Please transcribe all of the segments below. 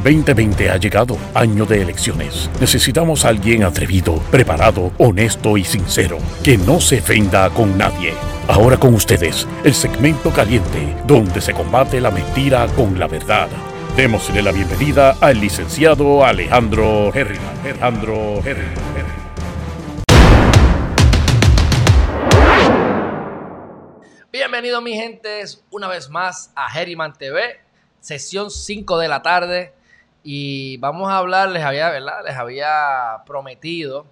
El 2020 ha llegado, año de elecciones. Necesitamos a alguien atrevido, preparado, honesto y sincero, que no se ofenda con nadie. Ahora con ustedes, el segmento caliente, donde se combate la mentira con la verdad. Démosle la bienvenida al licenciado Alejandro Herriman. Alejandro Herriman. Bienvenidos mi gente una vez más a Herriman TV, sesión 5 de la tarde. Y vamos a hablar, les había, ¿verdad? Les había prometido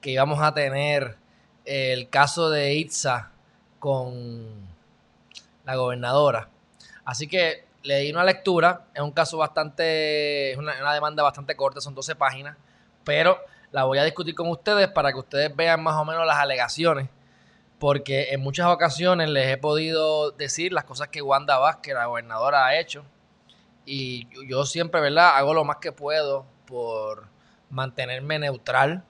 que íbamos a tener el caso de Itza con la gobernadora. Así que le di una lectura. Es un caso bastante, es una, demanda bastante corta, son 12 páginas, pero la voy a discutir con ustedes para que ustedes vean más o menos las alegaciones, porque en muchas ocasiones les he podido decir las cosas que Wanda Vázquez, la gobernadora, ha hecho y yo siempre, ¿verdad? Hago lo más que puedo por mantenerme neutral.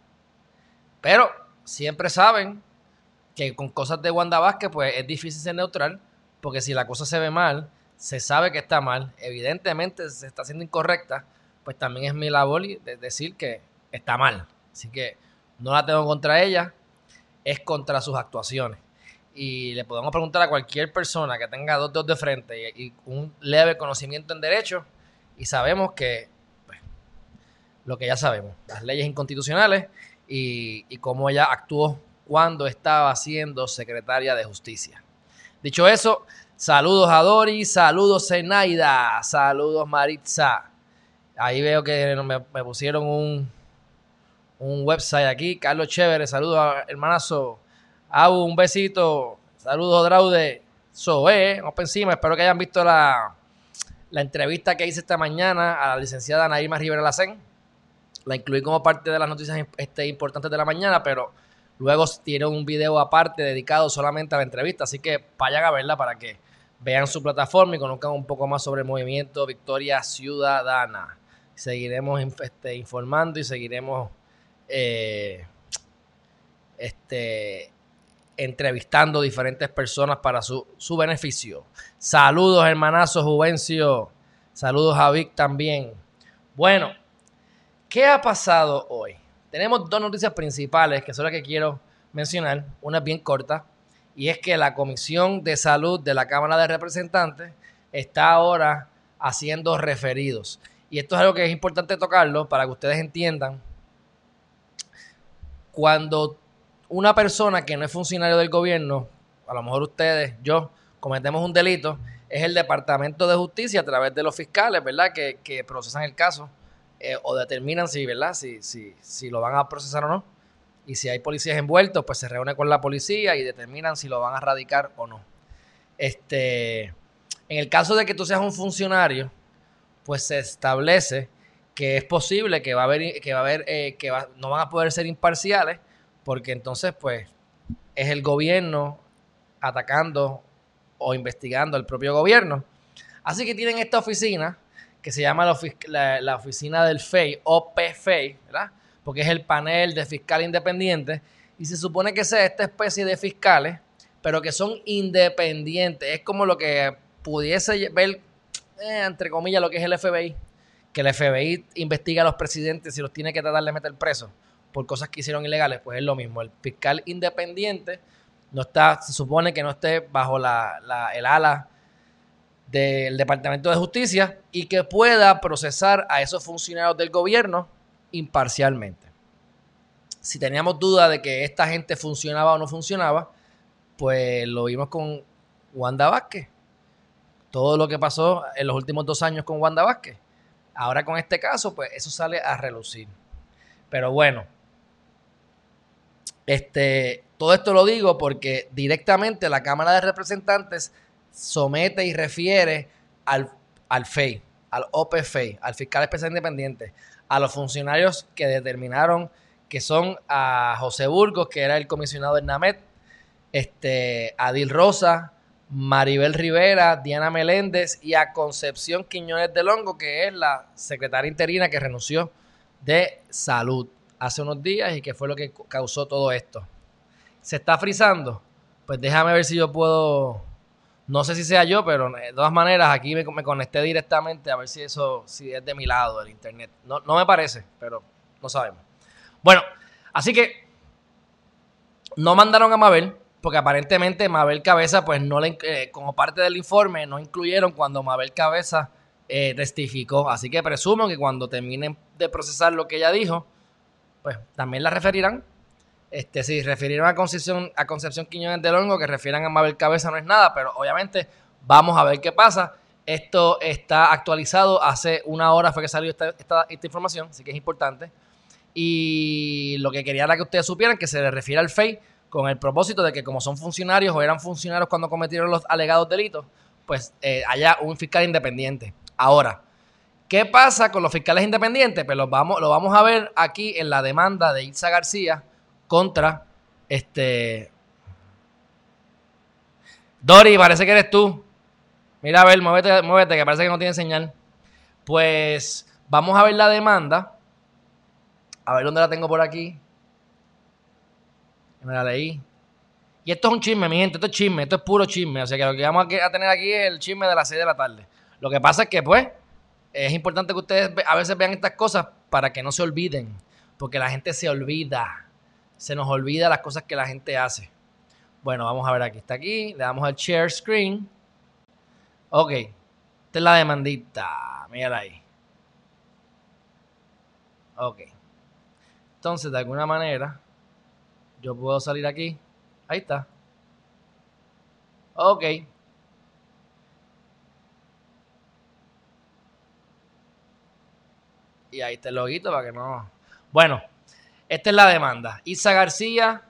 Pero siempre saben que con cosas de Wanda Vázquez, pues es difícil ser neutral, porque si la cosa se ve mal, se sabe que está mal, evidentemente se está haciendo incorrecta, pues también es mi labor de decir que está mal. Así que no la tengo contra ella, es contra sus actuaciones y le podemos preguntar a cualquier persona que tenga dos dedos de frente y, un leve conocimiento en derecho y sabemos que pues, lo que ya sabemos, las leyes inconstitucionales y, cómo ella actuó cuando estaba siendo secretaria de justicia. Dicho eso, saludos a Dori, saludos Zenaida, saludos Maritza. Ahí veo que me, me pusieron un, un website aquí, Carlos Chévere, saludos hermanazo Abu, un besito. Saludos, Draude. Soe, vamos por encima. Espero que hayan visto la, entrevista que hice esta mañana a la licenciada Naima Rivera Lacén. La incluí como parte de las noticias este, importantes de la mañana, pero luego tiene un video aparte dedicado solamente a la entrevista. Así que vayan a verla para que vean su plataforma y conozcan un poco más sobre el movimiento Victoria Ciudadana. Seguiremos este, informando y seguiremos eh, este, entrevistando diferentes personas para su, beneficio. Saludos, hermanazo Juvencio. Saludos a Vic también. Bueno, ¿qué ha pasado hoy? Tenemos dos noticias principales que son las que quiero mencionar. Una es bien corta y es que la Comisión de Salud de la Cámara de Representantes está ahora haciendo referidos. Y esto es algo que es importante tocarlo para que ustedes entiendan. Cuando una persona que no es funcionario del gobierno, a lo mejor ustedes, yo, cometemos un delito, es el Departamento de Justicia a través de los fiscales, ¿verdad? Que, procesan el caso eh, o determinan si, ¿verdad? Si, si, si lo van a procesar o no. Y si hay policías envueltos, pues se reúne con la policía y determinan si lo van a radicar o no. Este, en el caso de que tú seas un funcionario, pues se establece que es posible que va a haber, que va a haber, eh, que no van a poder ser imparciales porque entonces pues es el gobierno atacando o investigando al propio gobierno. Así que tienen esta oficina que se llama la, oficina del FEI, OPFEI, ¿verdad? Porque es el panel de fiscal independiente y se supone que sea esta especie de fiscales, pero que son independientes. Es como lo que pudiese ver, eh, entre comillas, lo que es el FBI, que el FBI investiga a los presidentes y los tiene que tratar de meter presos por cosas que hicieron ilegales, pues es lo mismo. El fiscal independiente no está, se supone que no esté bajo la, el ala del Departamento de Justicia y que pueda procesar a esos funcionarios del gobierno imparcialmente. Si teníamos duda de que esta gente funcionaba o no funcionaba, pues lo vimos con Wanda Vázquez. Todo lo que pasó en los últimos dos años con Wanda Vázquez. Ahora con este caso, pues eso sale a relucir. Pero bueno, este, todo esto lo digo porque directamente la Cámara de Representantes somete y refiere al, al FEI, al OPFEI, al fiscal especial independiente, a los funcionarios que determinaron que son a José Burgos, que era el comisionado del NAMET, este, Adil Rosa, Maribel Rivera, Diana Meléndez y a Concepción Quiñones de Longo, que es la secretaria interina que renunció de salud hace unos días y que fue lo que causó todo esto. ¿Se está frizando? Pues déjame ver si yo puedo, no sé si sea yo, pero de todas maneras aquí me, conecté directamente a ver si eso si es de mi lado el internet. No, no me parece, pero no sabemos. Bueno, así que no mandaron a Mabel, porque aparentemente Mabel Cabeza, pues no le, eh, como parte del informe, no incluyeron cuando Mabel Cabeza eh, testificó. Así que presumo que cuando terminen de procesar lo que ella dijo, pues también la referirán. Este, si refirieron a Concepción, a Concepción Quiñones del Hongo, que refieran a Mabel Cabeza no es nada, pero obviamente vamos a ver qué pasa. Esto está actualizado hace una hora fue que salió esta, esta, esta información, así que es importante. Y lo que quería era que ustedes supieran que se le refiere al FEI con el propósito de que como son funcionarios o eran funcionarios cuando cometieron los alegados delitos, pues eh, haya un fiscal independiente. Ahora, ¿qué pasa con los fiscales independientes? Pues lo vamos, lo vamos a ver aquí en la demanda de Itza García contra este... Dori, parece que eres tú. Mira, a ver, muévete, muévete, que parece que no tiene señal. Pues vamos a ver la demanda. A ver dónde la tengo por aquí. Me la leí. Y esto es un chisme, mi gente, esto es chisme, esto es puro chisme. O sea que lo que vamos a tener aquí es el chisme de las 6 de la tarde. Lo que pasa es que, pues, es importante que ustedes a veces vean estas cosas para que no se olviden. Porque la gente se olvida. Se nos olvida las cosas que la gente hace. Bueno, vamos a ver aquí. Está aquí. Le damos al share screen. Ok. Esta es la demandita. Mírala ahí. Ok. Entonces, de alguna manera, yo puedo salir aquí. Ahí está. Ok. Y ahí está el loguito para que no. Bueno, esta es la demanda. Isa García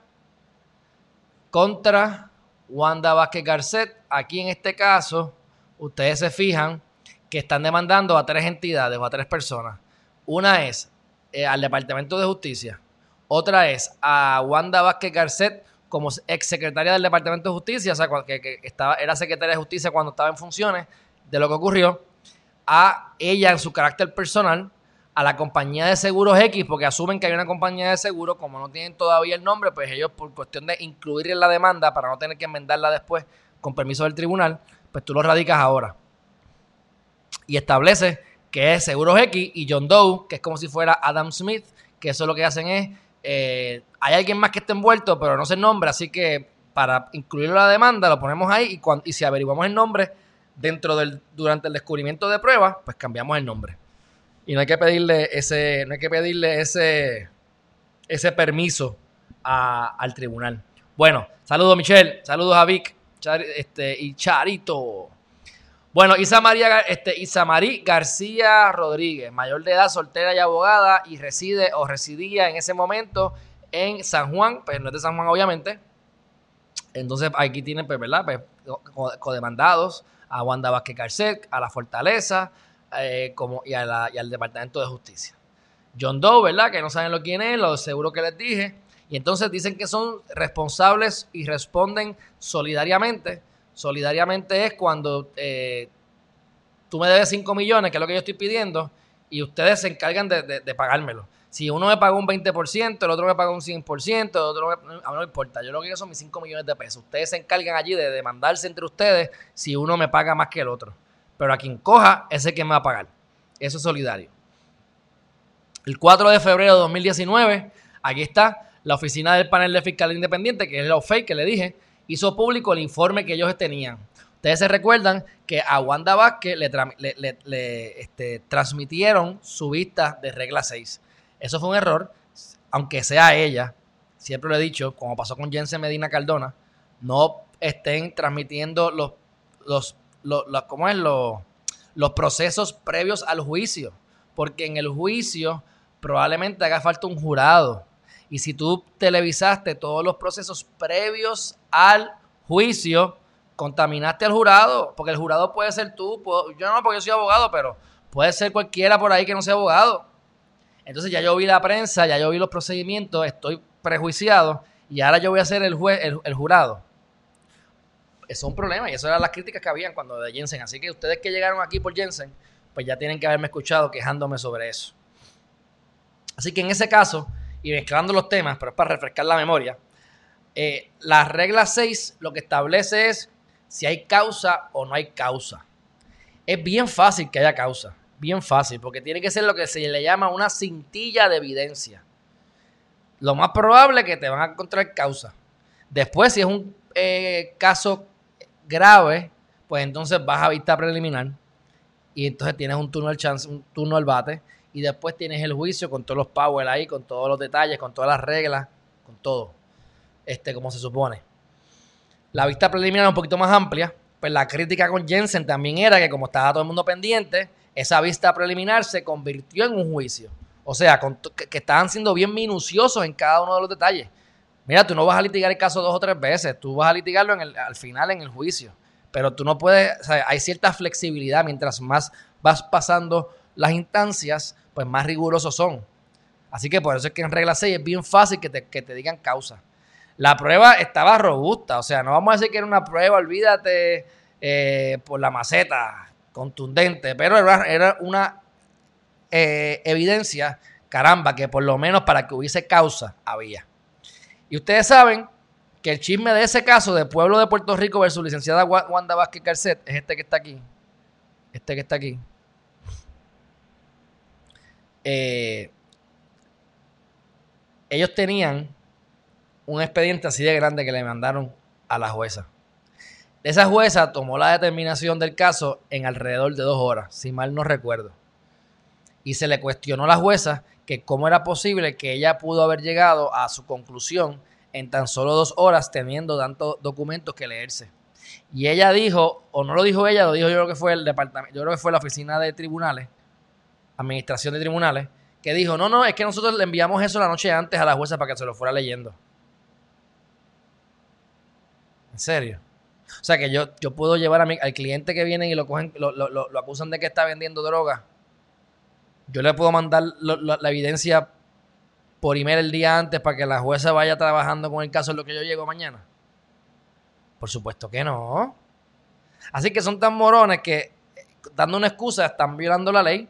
contra Wanda Vázquez Garcet. Aquí en este caso, ustedes se fijan que están demandando a tres entidades o a tres personas. Una es eh, al Departamento de Justicia, otra es a Wanda Vázquez Garcet como exsecretaria del Departamento de Justicia, o sea, que, estaba, era secretaria de Justicia cuando estaba en funciones de lo que ocurrió, a ella en su carácter personal, a la compañía de seguros X, porque asumen que hay una compañía de seguros, como no tienen todavía el nombre, pues ellos por cuestión de incluir en la demanda para no tener que enmendarla después con permiso del tribunal, pues tú lo radicas ahora. Y establece que es Seguros X y John Doe, que es como si fuera Adam Smith, que eso lo que hacen es eh, hay alguien más que esté envuelto, pero no se nombra, así que para incluirlo en la demanda lo ponemos ahí y, si averiguamos el nombre dentro del durante el descubrimiento de pruebas, pues cambiamos el nombre. Y no hay que pedirle ese no hay que pedirle ese ese permiso al tribunal. Bueno, saludos Michelle, saludos a Vic este, y Charito. Bueno, Isa María, este, Isa Marí García Rodríguez, mayor de edad, soltera y abogada, y reside o residía en ese momento en San Juan, pues no es de San Juan, obviamente. Entonces aquí tienen, pues, ¿verdad? Pues, codemandados a Wanda Vázquez Garcet, a la Fortaleza eh, como, y, al Departamento de Justicia. John Doe, ¿verdad? Que no saben lo quién es, lo seguro que les dije. Y entonces dicen que son responsables y responden solidariamente Solidariamente es cuando eh, tú me debes 5 millones, que es lo que yo estoy pidiendo, y ustedes se encargan de, pagármelo. Si uno me paga un 20%, el otro me paga un 100%, el otro a mí no me importa. Yo lo que quiero son mis 5 millones de pesos. Ustedes se encargan allí de demandarse entre ustedes si uno me paga más que el otro. Pero a quien coja, ese que me va a pagar. Eso es solidario. El 4 de febrero de 2019, aquí está la oficina del panel de fiscal independiente, que es la OFEI que le dije, hizo público el informe que ellos tenían. Ustedes se recuerdan que a Wanda Vázquez le, este, transmitieron su vista de regla 6. Eso fue un error, aunque sea ella, siempre lo he dicho, como pasó con Jensen Medina Cardona, no estén transmitiendo los, los, ¿cómo es? Los procesos previos al juicio, porque en el juicio probablemente haga falta un jurado y si tú televisaste todos los procesos previos al juicio, contaminaste al jurado, porque el jurado puede ser tú, yo no porque yo soy abogado, pero puede ser cualquiera por ahí que no sea abogado. Entonces ya yo vi la prensa, ya yo vi los procedimientos, estoy prejuiciado y ahora yo voy a ser el juez, el, jurado. Eso es un problema y eso eran las críticas que habían cuando de Jensen. Así que ustedes que llegaron aquí por Jensen, pues ya tienen que haberme escuchado quejándome sobre eso. Así que en ese caso, y mezclando los temas, pero es para refrescar la memoria, eh, la regla 6 lo que establece es si hay causa o no hay causa. Es bien fácil que haya causa, bien fácil, porque tiene que ser lo que se le llama una cintilla de evidencia. Lo más probable es que te van a encontrar causa. Después, si es un eh, caso grave, pues entonces vas a vista preliminar y entonces tienes un turno al chance, un turno al bate y después tienes el juicio con todos los powers ahí, con todos los detalles, con todas las reglas, con todo, este, como se supone. La vista preliminar es un poquito más amplia, pues la crítica con Jensen también era que como estaba todo el mundo pendiente, esa vista preliminar se convirtió en un juicio. O sea, que, estaban siendo bien minuciosos en cada uno de los detalles. Mira, tú no vas a litigar el caso dos o tres veces, tú vas a litigarlo al final en el juicio. Pero tú no puedes, o sea, hay cierta flexibilidad mientras más vas pasando las instancias, pues más rigurosos son. Así que por eso es que en regla 6 es bien fácil que te, digan causa. La prueba estaba robusta, o sea, no vamos a decir que era una prueba, olvídate, eh, por la maceta, contundente, pero era una eh, evidencia, caramba, que por lo menos para que hubiese causa había. Y ustedes saben que el chisme de ese caso de Pueblo de Puerto Rico versus licenciada Wanda Vázquez Carcet es este que está aquí. Este que está aquí. Eh, ellos tenían un expediente así de grande que le mandaron a la jueza. Esa jueza tomó la determinación del caso en alrededor de dos horas, si mal no recuerdo y se le cuestionó a la jueza que cómo era posible que ella pudo haber llegado a su conclusión en tan solo dos horas teniendo tantos documentos que leerse. Y ella dijo, o no lo dijo ella, lo dijo yo creo que fue el departamento, yo creo que fue la oficina de tribunales, administración de tribunales, que dijo, no, no, es que nosotros le enviamos eso la noche antes a la jueza para que se lo fuera leyendo. ¿En serio? O sea que yo, yo puedo llevar a al cliente que viene y lo cogen, lo, lo, lo acusan de que está vendiendo droga yo le puedo mandar la evidencia por email el día antes para que la jueza vaya trabajando con el caso en lo que yo llego mañana. Por supuesto que no. Así que son tan morones que dando una excusa están violando la ley.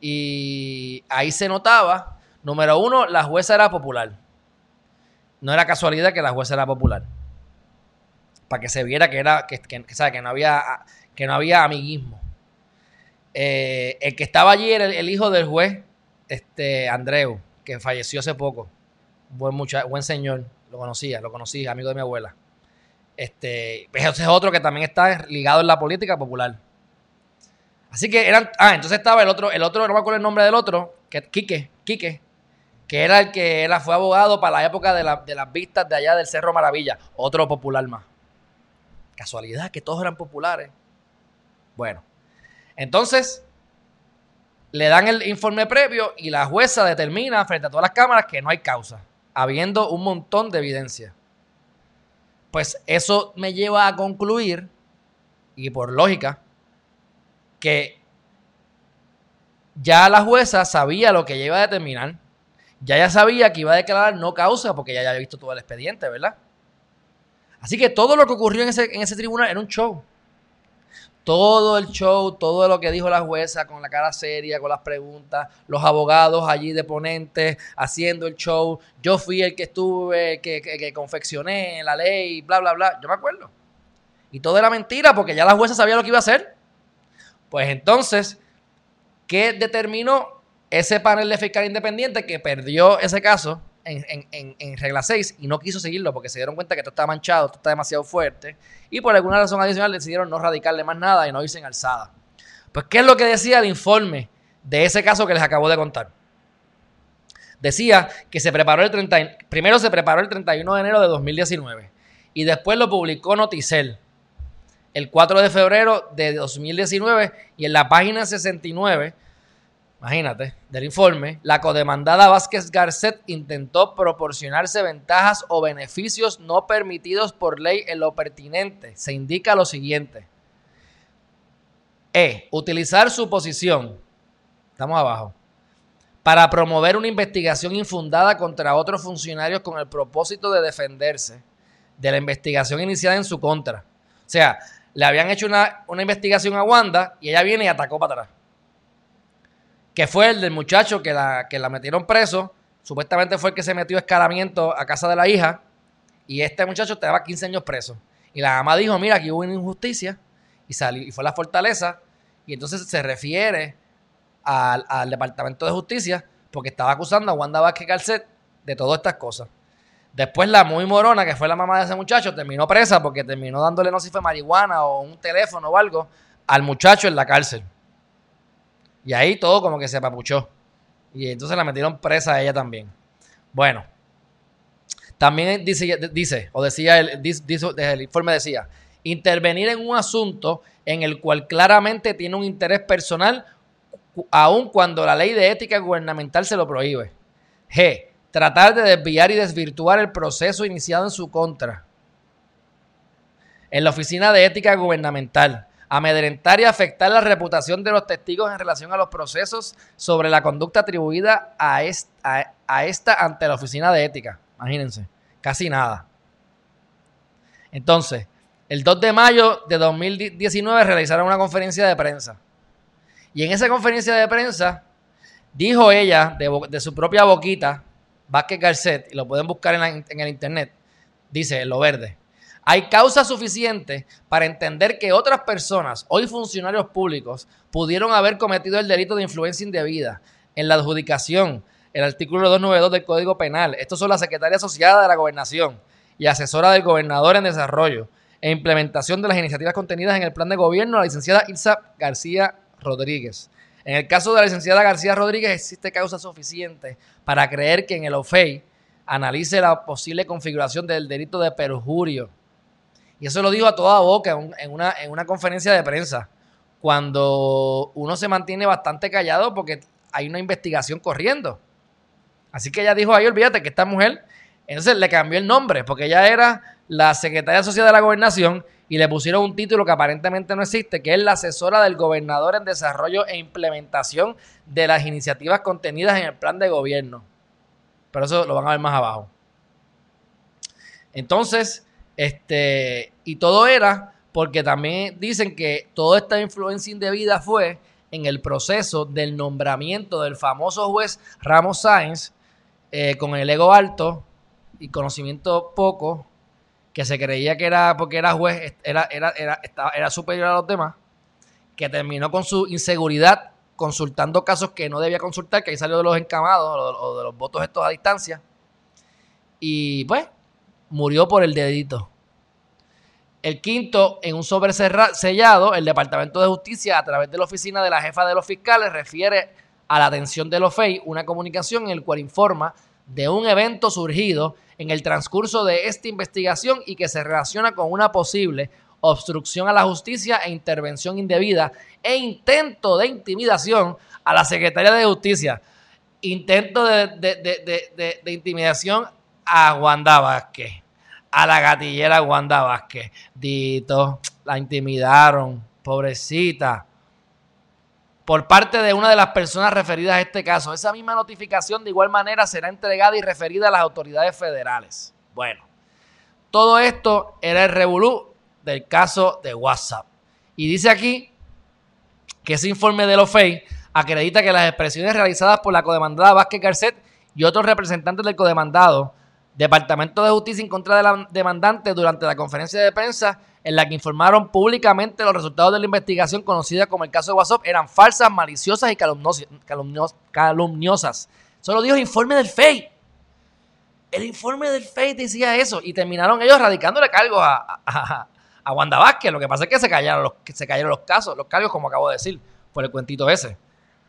Y ahí se notaba, número uno, la jueza era popular. No era casualidad que la jueza era popular. Para que se viera que era, que, que, no había que no había amiguismo. Eh, el que estaba allí era el, hijo del juez, este Andreu, que falleció hace poco. Buen buen señor, lo conocía, lo conocí, amigo de mi abuela. Este, ese es otro que también está ligado en la política popular. Así que eran, ah, entonces estaba el otro, el otro, no me acuerdo el nombre del otro, que Quique, Quique, que era el que fue abogado para la época de las vistas de allá del Cerro Maravilla, otro popular más. Casualidad que todos eran populares. Bueno, entonces, le dan el informe previo y la jueza determina frente a todas las cámaras que no hay causa, habiendo un montón de evidencia. Pues eso me lleva a concluir, y por lógica, que ya la jueza sabía lo que iba a determinar. Ya sabía que iba a declarar no causa porque ya había visto todo el expediente, ¿verdad? Así que todo lo que ocurrió en ese tribunal era un show todo el show, todo lo que dijo la jueza con la cara seria, con las preguntas, los abogados allí de ponentes haciendo el show. Yo fui el que estuve, que, que, confeccioné la ley, bla, bla, bla. Yo me acuerdo. Y todo era mentira porque ya la jueza sabía lo que iba a hacer. Pues entonces, ¿qué determinó ese panel de fiscal independiente que perdió ese caso? En, regla 6 y no quiso seguirlo porque se dieron cuenta que esto está manchado, esto está demasiado fuerte y por alguna razón adicional decidieron no radicarle más nada y no irse en alzada. Pues, ¿qué es lo que decía el informe de ese caso que les acabo de contar? Decía que se preparó el 30, primero se preparó el 31 de enero de 2019 y después lo publicó Noticel el 4 de febrero de 2019 y en la página 69 imagínate, del informe, la codemandada Vázquez Garcet intentó proporcionarse ventajas o beneficios no permitidos por ley en lo pertinente. Se indica lo siguiente. E. Utilizar su posición. Estamos abajo. para promover una investigación infundada contra otros funcionarios con el propósito de defenderse de la investigación iniciada en su contra. O sea, le habían hecho una, investigación a Wanda y ella viene y atacó para atrás. Que fue el del muchacho que la, que la metieron preso. Supuestamente fue el que se metió a escalamiento a casa de la hija. Y este muchacho estaba 15 años preso. Y la mamá dijo, mira, aquí hubo una injusticia. Y, salió, y fue a la fortaleza. Y entonces se refiere al, al Departamento de Justicia porque estaba acusando a Wanda Vázquez Calcet de todas estas cosas. Después la muy morona, que fue la mamá de ese muchacho, terminó presa porque terminó dándole no sé si fue marihuana o un teléfono o algo al muchacho en la cárcel. Y ahí todo como que se papuchó. Y entonces la metieron presa a ella también. Bueno, también dice, dice o decía, el, el informe decía, intervenir en un asunto en el cual claramente tiene un interés personal, aun cuando la ley de ética gubernamental se lo prohíbe. G tratar de desviar y desvirtuar el proceso iniciado en su contra. En la Oficina de Ética Gubernamental, amedrentar y afectar la reputación de los testigos en relación a los procesos sobre la conducta atribuida a esta, ante la Oficina de Ética. Imagínense, casi nada. Entonces, el 2 de mayo de 2019 realizaron una conferencia de prensa. Y en esa conferencia de prensa dijo ella, de, su propia boquita, Vázquez Garcet, y lo pueden buscar en, el internet, dice lo verde. Hay causa suficiente para entender que otras personas, hoy funcionarios públicos, pudieron haber cometido el delito de influencia indebida en la adjudicación, el artículo 292 del Código Penal. Estos son la secretaria asociada de la gobernación y asesora del gobernador en desarrollo e implementación de las iniciativas contenidas en el plan de gobierno, la licenciada Ilsa García Rodríguez. En el caso de la licenciada García Rodríguez existe causa suficiente para creer que en el OFEI analice la posible configuración del delito de perjurio. Y eso lo dijo a toda boca en una, en una conferencia de prensa, cuando uno se mantiene bastante callado porque hay una investigación corriendo. Así que ella dijo ahí, olvídate que esta mujer, entonces le cambió el nombre, porque ella era la secretaria social de la gobernación y le pusieron un título que aparentemente no existe, que es la asesora del gobernador en desarrollo e implementación de las iniciativas contenidas en el plan de gobierno. Pero eso lo van a ver más abajo. Entonces, este, y todo era porque también dicen que toda esta influencia indebida fue en el proceso del nombramiento del famoso juez Ramos Sáenz, eh, con el ego alto y conocimiento poco, que se creía que era porque era juez, era, era, era, era superior a los demás, que terminó con su inseguridad consultando casos que no debía consultar, que ahí salió de los encamados o de los votos estos a distancia. Y pues, murió por el dedito. El quinto, en un sobre sellado, el Departamento de Justicia, a través de la oficina de la jefa de los fiscales, refiere a la atención de los FEI una comunicación en el cual informa de un evento surgido en el transcurso de esta investigación y que se relaciona con una posible obstrucción a la justicia e intervención indebida e intento de intimidación a la Secretaría de Justicia. Intento de, intimidación a Wanda Vázquez, a la gatillera Wanda Vázquez. Dito, la intimidaron, pobrecita por parte de una de las personas referidas a este caso. Esa misma notificación de igual manera será entregada y referida a las autoridades federales. Bueno, todo esto era el revolú del caso de WhatsApp. Y dice aquí que ese informe de los FEI acredita que las expresiones realizadas por la codemandada Vázquez Garcet y otros representantes del codemandado, Departamento de Justicia en contra de la demandante durante la conferencia de prensa en la que informaron públicamente los resultados de la investigación conocida como el caso de WhatsApp eran falsas, maliciosas y calumniosas. Solo dijo el informe del FEI. El informe del FEI decía eso y terminaron ellos radicándole cargos a, a, Wanda Vázquez. Lo que pasa es que se cayeron los, que se cayeron los casos, los cargos, como acabo de decir, por el cuentito ese.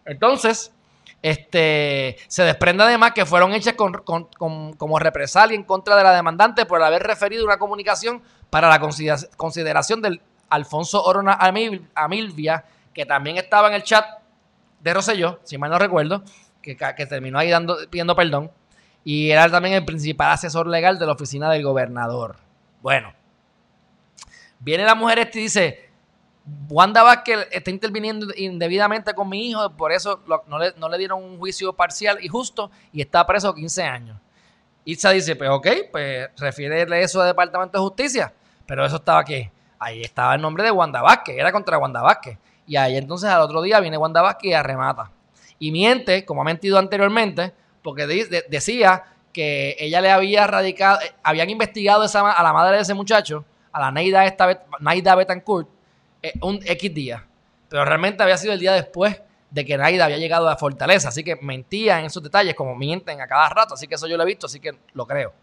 Entonces, este, se desprende además que fueron hechas como represalia en contra de la demandante por haber referido una comunicación para la consideración del Alfonso Orona Amilvia, que también estaba en el chat de Roselló, si mal no recuerdo, que, terminó ahí dando, pidiendo perdón, y era también el principal asesor legal de la oficina del gobernador. Bueno, viene la mujer este y dice, Wanda Vázquez está interviniendo indebidamente con mi hijo, por eso no, le, dieron un juicio parcial y justo y está preso 15 años. Itza dice, pues ok, pues refiere eso al Departamento de Justicia, pero eso estaba aquí. Ahí estaba el nombre de Wanda Vázquez, era contra Wanda Vázquez. Y ahí entonces al otro día viene Wanda Vázquez y arremata. Y miente, como ha mentido anteriormente, porque decía que ella le había radicado, eh, habían investigado a la madre de ese muchacho, a la Neida, esta, Naida Betancourt, un X día. Pero realmente había sido el día después de que Naida había llegado a Fortaleza. Así que mentía en esos detalles, como mienten a cada rato. Así que eso yo lo he visto, así que lo creo.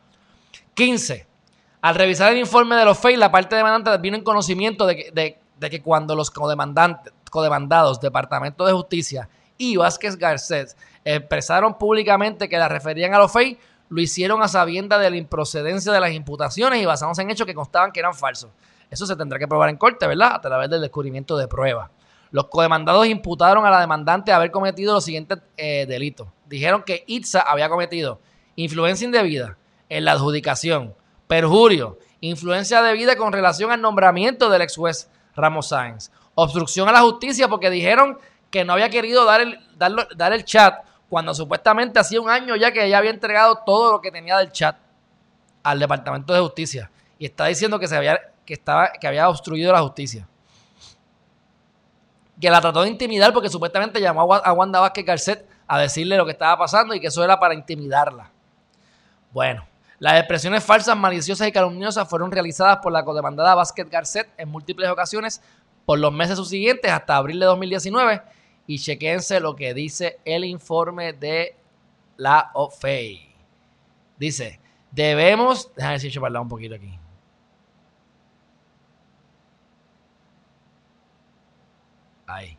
15. Al revisar el informe de los FEI, la parte demandante vino en conocimiento de que, de que cuando los codemandantes, codemandados, Departamento de Justicia y Vázquez Garcés expresaron públicamente que la referían a los FEI, lo hicieron a sabienda de la improcedencia de las imputaciones y basándose en hechos que constaban que eran falsos. Eso se tendrá que probar en corte, ¿verdad? A través del descubrimiento de pruebas. Los codemandados imputaron a la demandante haber cometido los siguientes eh, delitos. Dijeron que Itza había cometido influencia indebida en la adjudicación, perjurio, influencia debida con relación al nombramiento del ex juez Ramos Sáenz, obstrucción a la justicia porque dijeron que no había querido dar el, dar el chat cuando supuestamente hacía un año ya que ella había entregado todo lo que tenía del chat al Departamento de Justicia. Y está diciendo que, se había, que, estaba, que había obstruido la justicia. Que la trató de intimidar porque supuestamente llamó a Wanda Vázquez Garcet a decirle lo que estaba pasando y que eso era para intimidarla. Bueno, las expresiones falsas, maliciosas y calumniosas fueron realizadas por la codemandada Vázquez Garcet en múltiples ocasiones por los meses subsiguientes hasta abril de 2019 y chequense lo que dice el informe de la OFEI. Dice, debemos, déjame decir, un poquito aquí. Ahí.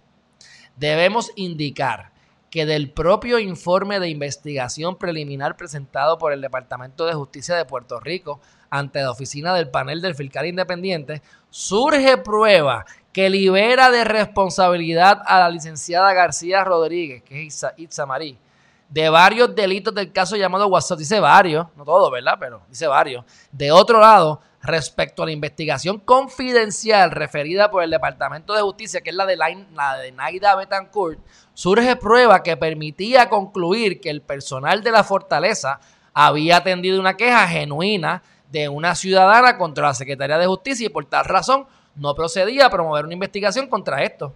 Debemos indicar que del propio informe de investigación preliminar presentado por el Departamento de Justicia de Puerto Rico ante la oficina del panel del fiscal independiente, surge prueba que libera de responsabilidad a la licenciada García Rodríguez, que es Itza, de varios delitos del caso llamado WhatsApp. Dice varios, no todos, ¿verdad? Pero dice varios. De otro lado, respecto a la investigación confidencial referida por el Departamento de Justicia, que es la de, la, de Naida Betancourt, surge prueba que permitía concluir que el personal de la fortaleza había atendido una queja genuina de una ciudadana contra la Secretaría de Justicia y por tal razón no procedía a promover una investigación contra esto.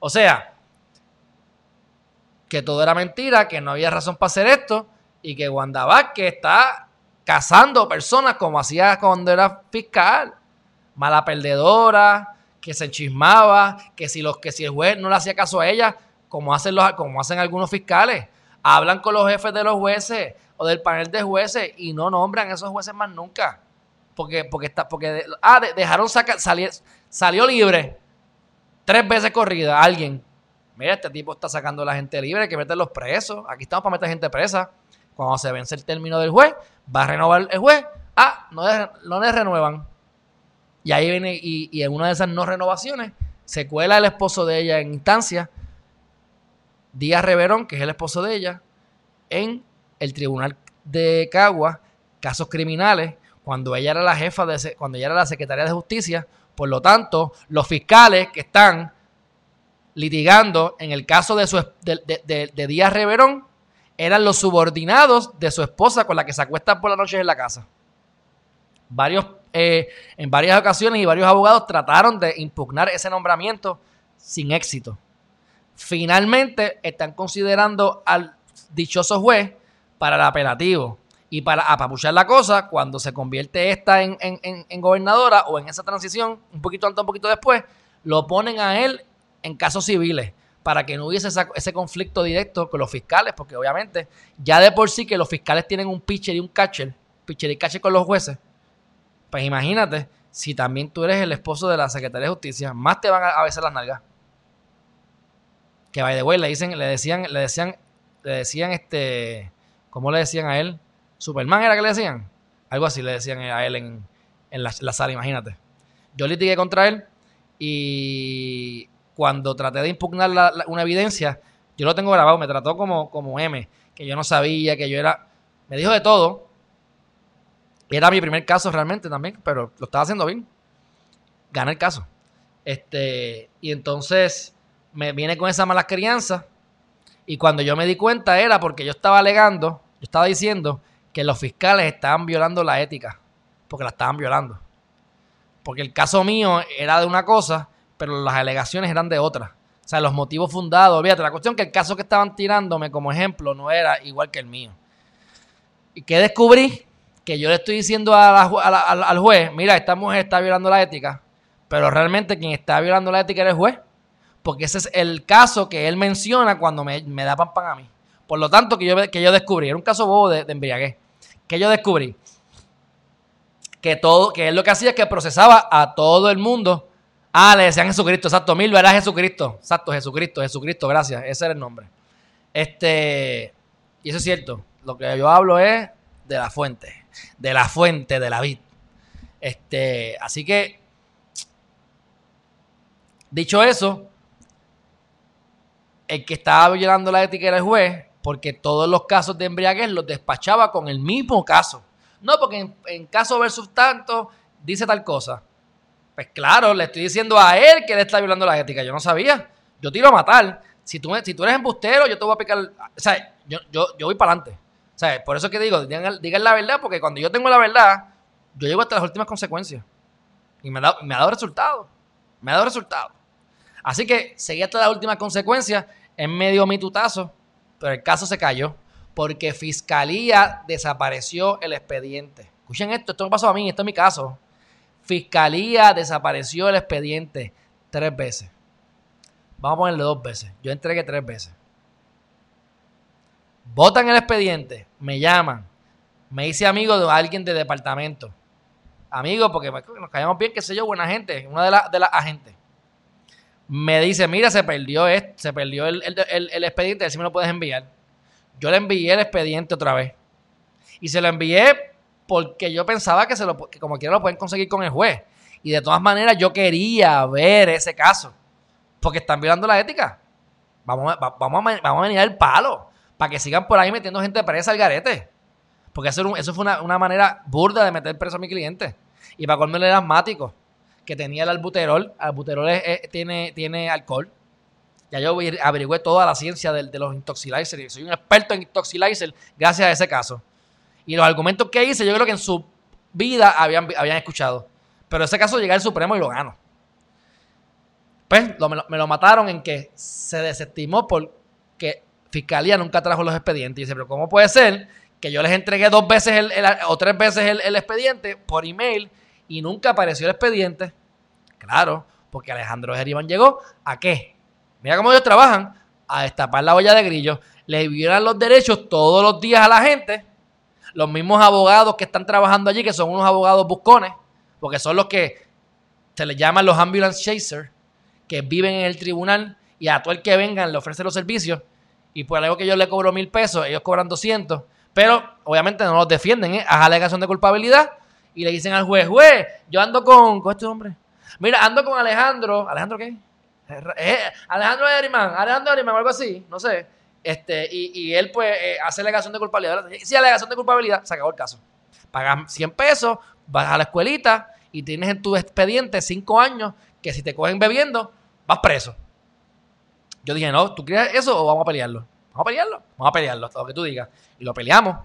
O sea, que todo era mentira, que no había razón para hacer esto y que Wanda Vázquez está cazando personas como hacía cuando era fiscal, mala perdedora, que se chismaba, que si, los, que si el juez no le hacía caso a ella, como hacen, los, como hacen algunos fiscales, hablan con los jefes de los jueces o del panel de jueces y no nombran a esos jueces más nunca porque, porque, está, porque ah, dejaron sacar, salió libre tres veces corrida alguien. Mira, este tipo está sacando a la gente libre, hay que meterlos presos. Aquí estamos para meter gente presa. Cuando se vence el término del juez, va a renovar el juez. Ah, no, no le renuevan. Y ahí viene, y, y, en una de esas no renovaciones, se cuela el esposo de ella en instancia, Díaz Reverón, que es el esposo de ella, en el tribunal de Cagua, casos criminales, cuando ella era la jefa de cuando ella era la secretaria de justicia. Por lo tanto, los fiscales que están litigando en el caso de, su, de, Díaz Reverón eran los subordinados de su esposa con la que se acuestan por las noches en la casa. Varios, eh, en varias ocasiones y varios abogados trataron de impugnar ese nombramiento sin éxito. Finalmente están considerando al dichoso juez para el apelativo. Y para apapuchar la cosa, cuando se convierte esta en, gobernadora o en esa transición, un poquito antes, un poquito después, lo ponen a él en casos civiles para que no hubiese ese conflicto directo con los fiscales, porque obviamente ya de por sí que los fiscales tienen un pitcher y un catcher, pitcher y catcher con los jueces, pues imagínate si también tú eres el esposo de la Secretaría de Justicia, más te van a, veces las nalgas. Que by the way, le dicen, le decían, le decían, le decían este, ¿cómo le decían a él? Superman era que le decían. Algo así le decían a él en, la, sala, imagínate. Yo litigué contra él y cuando traté de impugnar una evidencia, yo lo tengo grabado, me trató como, como M, que yo no sabía, que yo era... Me dijo de todo. Era mi primer caso realmente también, pero lo estaba haciendo bien. Gané el caso. Este, y entonces me viene con esa mala crianza. Y cuando yo me di cuenta era porque yo estaba alegando, yo estaba diciendo que los fiscales estaban violando la ética, porque la estaban violando. Porque el caso mío era de una cosa, pero las alegaciones eran de otra. O sea, los motivos fundados, la cuestión que el caso que estaban tirándome como ejemplo no era igual que el mío. ¿Y qué descubrí? Que yo le estoy diciendo al juez, mira, esta mujer está violando la ética, pero realmente quien está violando la ética era el juez, porque ese es el caso que él menciona cuando me, da pan pan a mí. Por lo tanto, que yo, que yo descubrí, era un caso bobo de, de embriaguez, que yo descubrí que todo, que él lo que hacía es que procesaba a todo el mundo. Ah, le decían Jesucristo, exacto, mil era Jesucristo, exacto, Jesucristo, Jesucristo, gracias, ese era el nombre. Este, y eso es cierto, lo que yo hablo es de la fuente, de la fuente de la vid. Este, así que, dicho eso, el que estaba violando la ética era el juez, porque todos los casos de embriaguez los despachaba con el mismo caso. No, porque en, caso versus tanto dice tal cosa. Pues claro, le estoy diciendo a él que él está violando la ética. Yo no sabía. Yo tiro a matar. Si tú, si tú eres embustero, yo te voy a picar. O sea, yo, yo, yo voy para adelante. O sea, por eso que digo, digan, la verdad, porque cuando yo tengo la verdad, yo llego hasta las últimas consecuencias. Y me ha, dado, me ha dado resultado. Me ha dado resultado. Así que seguí hasta las últimas consecuencias. En medio mi tutazo, pero el caso se cayó porque Fiscalía desapareció el expediente. Escuchen esto, esto no pasó a mí, esto es mi caso. Fiscalía desapareció el expediente tres veces. Vamos a ponerle dos veces. Yo entregué tres veces. Votan el expediente, me llaman, me hice amigo de alguien de departamento. Amigo, porque nos callamos bien, qué sé yo, buena gente, una de, las de las agentes. Me dice, mira, se perdió, esto, se perdió el, el, expediente, si me lo puedes enviar. Yo le envié el expediente otra vez. Y se lo envié porque yo pensaba que, se lo, como quiera lo pueden conseguir con el juez. Y de todas maneras yo quería ver ese caso. Porque están violando la ética. Vamos, a, vamos, vamos a venir al palo. Para que sigan por ahí metiendo gente presa al garete. Porque eso, fue una, manera burda de meter preso a mi cliente. Y para colmo era asmático. Que tenía el albuterol. El albuterol tiene, tiene alcohol. Ya yo averigüé toda la ciencia de, los intoxilizers. Soy un experto en intoxilizer gracias a ese caso. Y los argumentos que hice, yo creo que en su vida habían, habían escuchado. Pero ese caso llega al Supremo y lo gano. Pues me, lo, mataron en que se desestimó porque Fiscalía nunca trajo los expedientes. Y dice, pero ¿cómo puede ser que yo les entregué dos veces el, o tres veces el, expediente por email y nunca apareció el expediente? Claro, porque Alejandro Geriman llegó a qué? Mira cómo ellos trabajan a destapar la olla de grillos. Le violan los derechos todos los días a la gente. Los mismos abogados que están trabajando allí, que son unos abogados buscones, porque son los que se les llaman los ambulance chasers, que viven en el tribunal y a todo el que vengan le ofrecen los servicios. Y por algo que yo le cobro mil pesos, ellos cobran 200. Pero obviamente no los defienden, ¿eh? Haz alegación de culpabilidad y le dicen al juez, juez, yo ando con, con este hombre. Mira, ando con Alejandro. ¿Alejandro qué? Eh, Alejandro Eriman, Alejandro Eriman, algo así, no sé. Este, y, él pues eh, hace alegación de culpabilidad. Si alegación de culpabilidad, se acabó el caso. Pagas 100 pesos, vas a la escuelita y tienes en tu expediente 5 años que si te cogen bebiendo, vas preso. Yo dije, no, ¿tú quieres eso o vamos a pelearlo? Vamos a pelearlo, vamos a pelearlo, lo que tú digas. Y lo peleamos,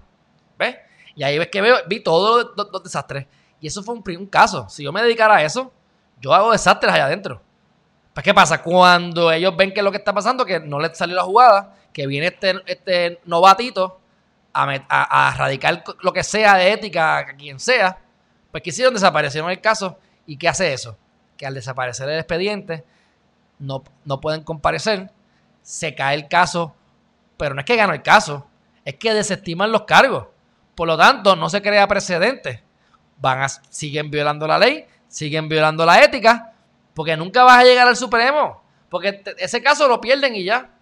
¿ves? Y ahí ves que veo, vi todos los, desastres. Y eso fue un, un caso. Si yo me dedicara a eso, yo hago desastres allá adentro. Pues, ¿qué pasa? Cuando ellos ven que lo que está pasando, que no les salió la jugada, que viene este, este novatito a, a, radicar lo que sea de ética a quien sea, pues quisieron desaparecieron el caso. ¿Y qué hace eso? Que al desaparecer el expediente, no, no pueden comparecer, se cae el caso, pero no es que ganó el caso, es que desestiman los cargos. Por lo tanto, no se crea precedente. Van a, siguen violando la ley, siguen violando la ética, porque nunca vas a llegar al Supremo. Porque ese caso lo pierden y ya.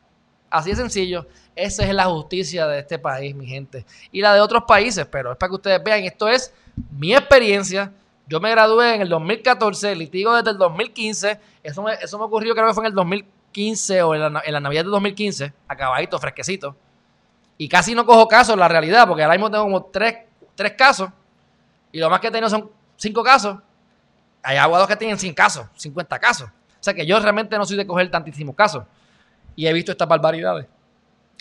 Así de sencillo. Esa es la justicia de este país, mi gente. Y la de otros países, pero es para que ustedes vean, esto es mi experiencia. Yo me gradué en el 2014, litigo desde el 2015. Eso me, ocurrió, creo que fue en el 2015 o en la, Navidad de 2015, acabadito, fresquecito. Y casi no cojo casos la realidad, porque ahora mismo tengo como tres, tres casos. Y lo más que he tenido son cinco casos hay abogados que tienen 100 casos, 50 casos. O sea que yo realmente no soy de coger tantísimos casos. Y he visto estas barbaridades.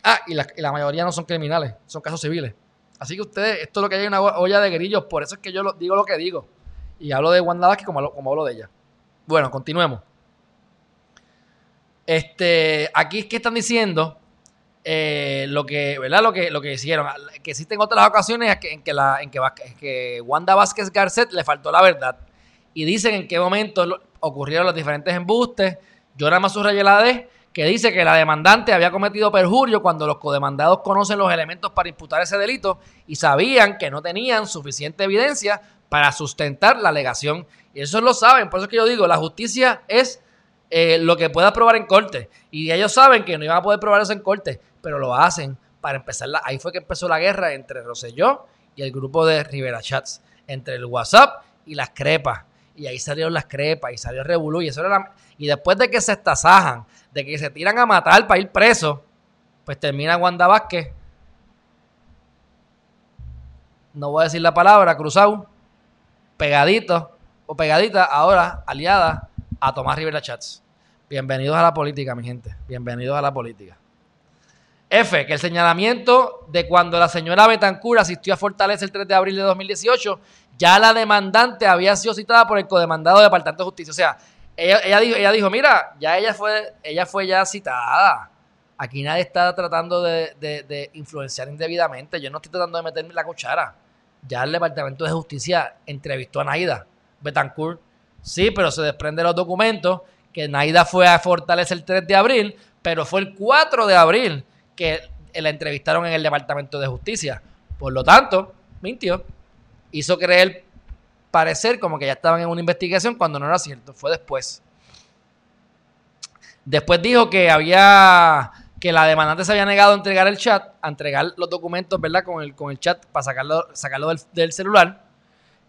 Ah, y la, mayoría no son criminales, son casos civiles. Así que ustedes, esto es lo que hay una olla de grillos, por eso es que yo lo, digo lo que digo. Y hablo de Wanda Vázquez como, como hablo de ella. Bueno, continuemos. Este, aquí es que están diciendo eh, lo que, ¿verdad? Lo que, lo que hicieron. Que existen otras ocasiones en que, la, en que, que Wanda Vázquez Garcet le faltó la verdad. Y dicen en qué momento ocurrieron los diferentes embustes. Yo nada más subrayé la D, que dice que la demandante había cometido perjurio cuando los codemandados conocen los elementos para imputar ese delito y sabían que no tenían suficiente evidencia para sustentar la alegación. Y eso lo saben, por eso es que yo digo, la justicia es eh, lo que pueda probar en corte. Y ellos saben que no iban a poder probar eso en corte, pero lo hacen para empezar. La, ahí fue que empezó la guerra entre Roselló y el grupo de Rivera Chats, entre el WhatsApp y las crepas. Y ahí salieron las crepas y salió Revolú. Y, y después de que se estasajan, de que se tiran a matar para ir preso, pues termina Wanda Vázquez. No voy a decir la palabra, cruzado, pegadito o pegadita, ahora aliada a Tomás Rivera Chats. Bienvenidos a la política, mi gente. Bienvenidos a la política. F, que el señalamiento de cuando la señora Betancur asistió a Fortaleza el 3 de abril de 2018, ya la demandante había sido citada por el codemandado de Departamento de Justicia. O sea, ella, dijo, ella dijo, mira, ya ella fue, ella fue ya citada. Aquí nadie está tratando de, de influenciar indebidamente. Yo no estoy tratando de meterme la cuchara. Ya el Departamento de Justicia entrevistó a Naida Betancourt. Sí, pero se desprende los documentos que Naida fue a Fortaleza el 3 de abril, pero fue el 4 de abril que la entrevistaron en el Departamento de Justicia. Por lo tanto, mintió. Hizo creer parecer como que ya estaban en una investigación cuando no era cierto. Fue después. Después dijo que había que la demandante se había negado a entregar el chat, a entregar los documentos, ¿verdad? Con el, con el chat para sacarlo, sacarlo del, celular.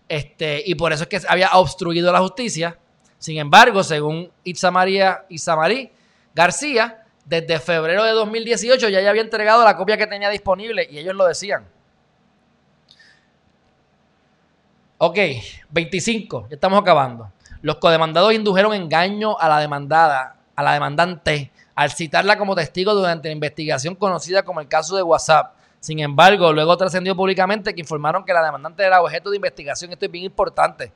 Este, y por eso es que había obstruido la justicia. Sin embargo, según Itza María Itzamarí García, desde febrero de 2018 ya había entregado la copia que tenía disponible y ellos lo decían. Ok, 25, ya estamos acabando. Los codemandados indujeron engaño a la demandada, a la demandante, al citarla como testigo durante la investigación conocida como el caso de WhatsApp. Sin embargo, luego trascendió públicamente que informaron que la demandante era objeto de investigación. Esto es bien importante.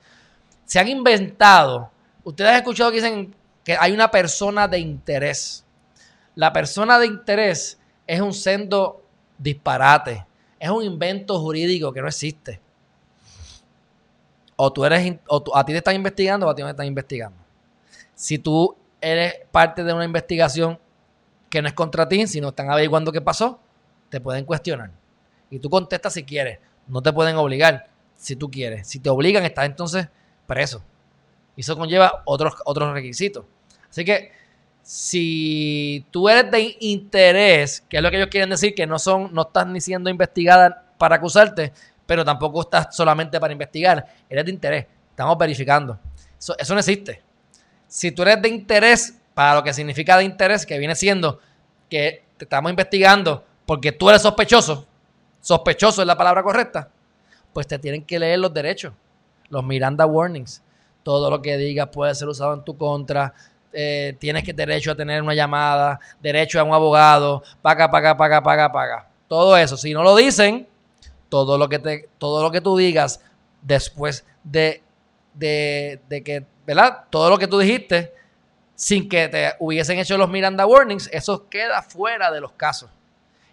Se han inventado Ustedes han escuchado que dicen que hay una persona de interés. La persona de interés es un sendo disparate. Es un invento jurídico que no existe. O tú eres, o a ti te están investigando o a ti no te están investigando. Si tú eres parte de una investigación que no es contra ti, sino están averiguando qué pasó, te pueden cuestionar. Y tú contestas si quieres. No te pueden obligar si tú quieres. Si te obligan, estás entonces preso. Y eso conlleva otros, otros requisitos. Así que si tú eres de interés, que es lo que ellos quieren decir, que no son, no estás ni siendo investigada para acusarte, pero tampoco estás solamente para investigar, eres de interés. Estamos verificando. Eso, eso no existe. Si tú eres de interés, para lo que significa de interés, que viene siendo que te estamos investigando porque tú eres sospechoso, sospechoso es la palabra correcta, pues te tienen que leer los derechos, los Miranda Warnings todo lo que digas puede ser usado en tu contra. Eh, tienes que derecho a tener una llamada, derecho a un abogado, paga, paga, paga, paga, paga. Todo eso. Si no lo dicen, todo lo que te, todo lo que tú digas después de, de, de que, ¿verdad? Todo lo que tú dijiste sin que te hubiesen hecho los Miranda Warnings, eso queda fuera de los casos.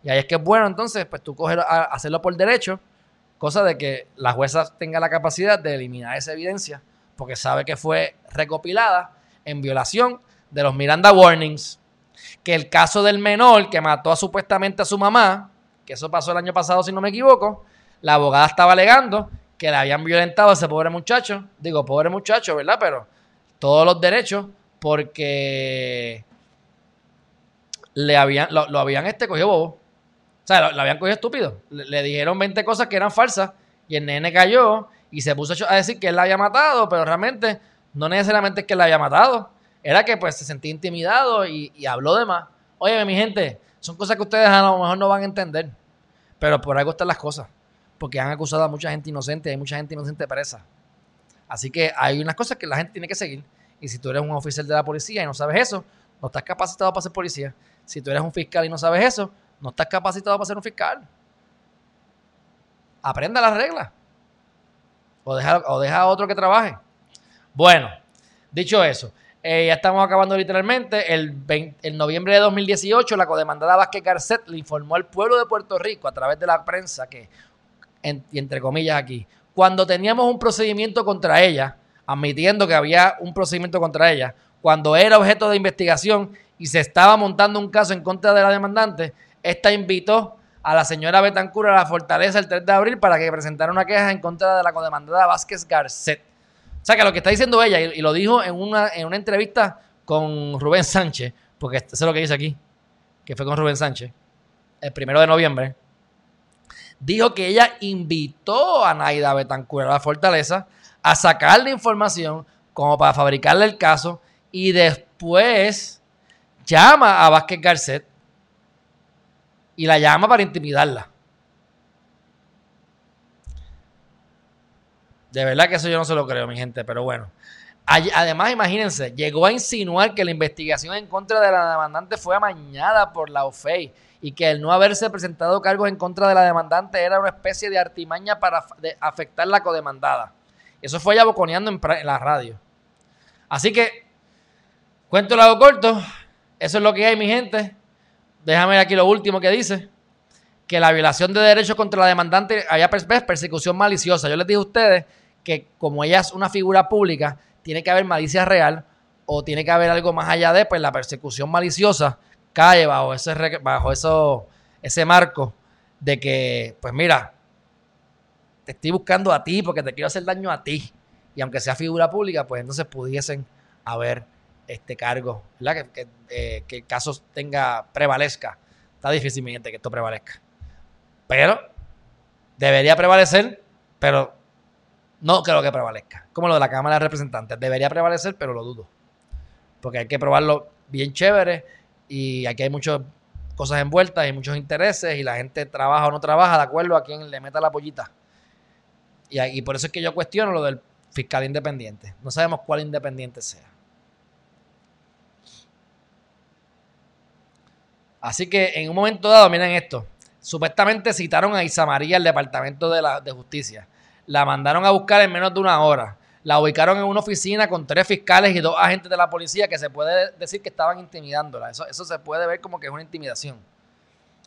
Y ahí es que es bueno, entonces, pues tú coger a hacerlo por derecho, cosa de que la jueza tenga la capacidad de eliminar esa evidencia porque sabe que fue recopilada en violación de los Miranda Warnings. Que el caso del menor que mató a, supuestamente a su mamá, que eso pasó el año pasado si no me equivoco, la abogada estaba alegando que le habían violentado a ese pobre muchacho. Digo, pobre muchacho, ¿verdad? Pero todos los derechos porque le habían, lo, habían este cogido bobo. O sea, lo, habían cogido estúpido. Le, dijeron 20 cosas que eran falsas y el nene cayó y se puso a decir que él la había matado, pero realmente no necesariamente es que él la había matado, era que pues se sentía intimidado y, habló de más. Oye, mi gente, son cosas que ustedes a lo mejor no van a entender, pero por algo están las cosas, porque han acusado a mucha gente inocente, hay mucha gente inocente presa. Así que hay unas cosas que la gente tiene que seguir Y si tú eres un oficial de la policía y no sabes eso, no estás capacitado para ser policía. Si tú eres un fiscal y no sabes eso, no estás capacitado para ser un fiscal. Aprenda las reglas. O deja, o deja a otro que trabaje. Bueno, dicho eso, eh, ya estamos acabando literalmente. El, noviembre de 2018, la codemandada Vázquez Garcet le informó al pueblo de Puerto Rico a través de la prensa que, y entre comillas aquí, cuando teníamos un procedimiento contra ella, admitiendo que había un procedimiento contra ella, cuando era objeto de investigación y se estaba montando un caso en contra de la demandante, esta invitó a la señora Betancur a la fortaleza el 3 de abril para que presentara una queja en contra de la codemandada Vázquez Garcet. O sea que lo que está diciendo ella, y, lo dijo en una, en una entrevista con Rubén Sánchez, porque eso es lo que dice aquí, que fue con Rubén Sánchez, el primero de noviembre, dijo que ella invitó a Naida Betancur a la fortaleza a sacarle información como para fabricarle el caso y después llama a Vázquez Garcet y la llama para intimidarla. De verdad que eso yo no se lo creo, mi gente, pero bueno. Además, imagínense, llegó a insinuar que la investigación en contra de la demandante fue amañada por la OFEI y que el no haberse presentado cargos en contra de la demandante era una especie de artimaña para afectar la codemandada. Eso fue ya boconeando en, la radio. Así que, cuento lado corto, eso es lo que hay, mi gente. Déjame ver aquí lo último que dice. Que la violación de derechos contra la demandante había persecución maliciosa. Yo les dije a ustedes que como ella es una figura pública, tiene que haber malicia real o tiene que haber algo más allá de, pues la persecución maliciosa cae bajo ese, bajo eso, ese marco de que, pues mira, te estoy buscando a ti porque te quiero hacer daño a ti. Y aunque sea figura pública, pues entonces pudiesen haber este cargo, ¿verdad? Que, eh, que, el caso tenga, prevalezca. Está difícil, mi gente, que esto prevalezca. Pero debería prevalecer, pero no creo que prevalezca. Como lo de la Cámara de Representantes. Debería prevalecer, pero lo dudo. Porque hay que probarlo bien chévere y aquí hay muchas cosas envueltas, hay muchos intereses y la gente trabaja o no trabaja de acuerdo a quien le meta la pollita. Y, y por eso es que yo cuestiono lo del fiscal independiente. No sabemos cuál independiente sea. Así que en un momento dado, miren esto. Supuestamente citaron a Isa María, el Departamento de, la, de Justicia. La mandaron a buscar en menos de una hora. La ubicaron en una oficina con tres fiscales y dos agentes de la policía que se puede decir que estaban intimidándola. Eso, eso se puede ver como que es una intimidación.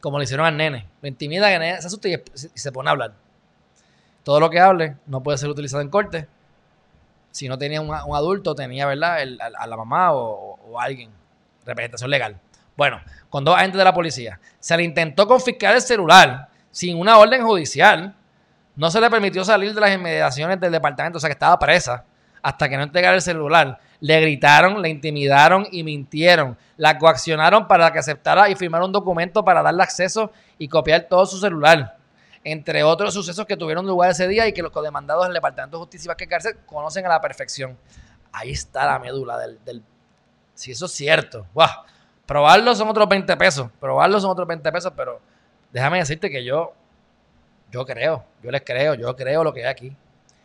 Como le hicieron al nene. Lo intimida, que nene se asusta y, se pone a hablar. Todo lo que hable no puede ser utilizado en corte. Si no tenía un, adulto, tenía, ¿verdad? a, la mamá o, o alguien. Representación legal. Bueno, con dos agentes de la policía. Se le intentó confiscar el celular sin una orden judicial no se le permitió salir de las inmediaciones del departamento, o sea que estaba presa, hasta que no entregara el celular. Le gritaron, le intimidaron y mintieron. La coaccionaron para que aceptara y firmara un documento para darle acceso y copiar todo su celular. Entre otros sucesos que tuvieron lugar ese día y que los demandados del Departamento de Justicia y Cárcel conocen a la perfección. Ahí está la médula del... del si eso es cierto. ¡Wow! Probarlo son otros 20 pesos. Probarlo son otros 20 pesos, pero déjame decirte que yo yo creo, yo les creo, yo creo lo que hay aquí.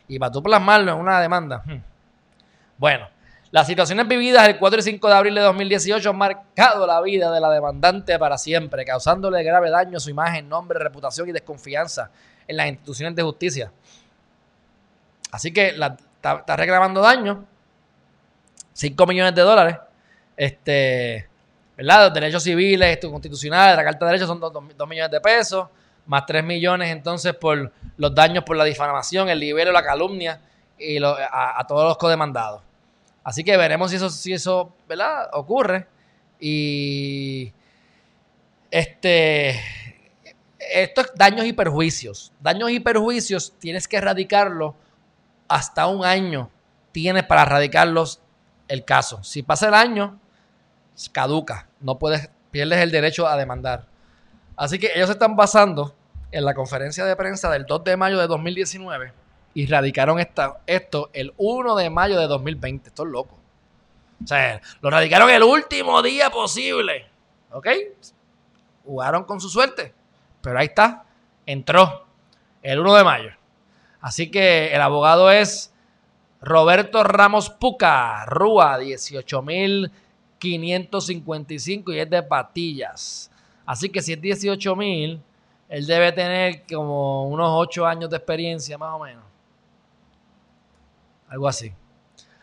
Y para tú plasmarlo en una demanda. Hmm. Bueno, las situaciones vividas el 4 y 5 de abril de 2018 han marcado la vida de la demandante para siempre, causándole grave daño a su imagen, nombre, reputación y desconfianza en las instituciones de justicia. Así que está, reclamando daño, 5 millones de dólares, este, ¿verdad? Derechos civiles, constitucionales, la Carta de Derechos son 2 millones de pesos más 3 millones entonces por los daños por la difamación, el libelo, la calumnia y a, todos los codemandados. Así que veremos si eso, si eso ocurre. Y este, estos daños y perjuicios. Daños y perjuicios tienes que erradicarlo hasta un año. Tienes para erradicarlos el caso. Si pasa el año, caduca. No puedes, pierdes el derecho a demandar. Así que ellos están basando en la conferencia de prensa del 2 de mayo de 2019 y radicaron esta, esto el 1 de mayo de 2020. Esto es loco. O sea, lo radicaron el último día posible. ¿Ok? Jugaron con su suerte. Pero ahí está. Entró el 1 de mayo. Así que el abogado es Roberto Ramos Puca, Rúa, 18.555 y es de patillas. Así que si es 18.000, él debe tener como unos 8 años de experiencia más o menos. Algo así.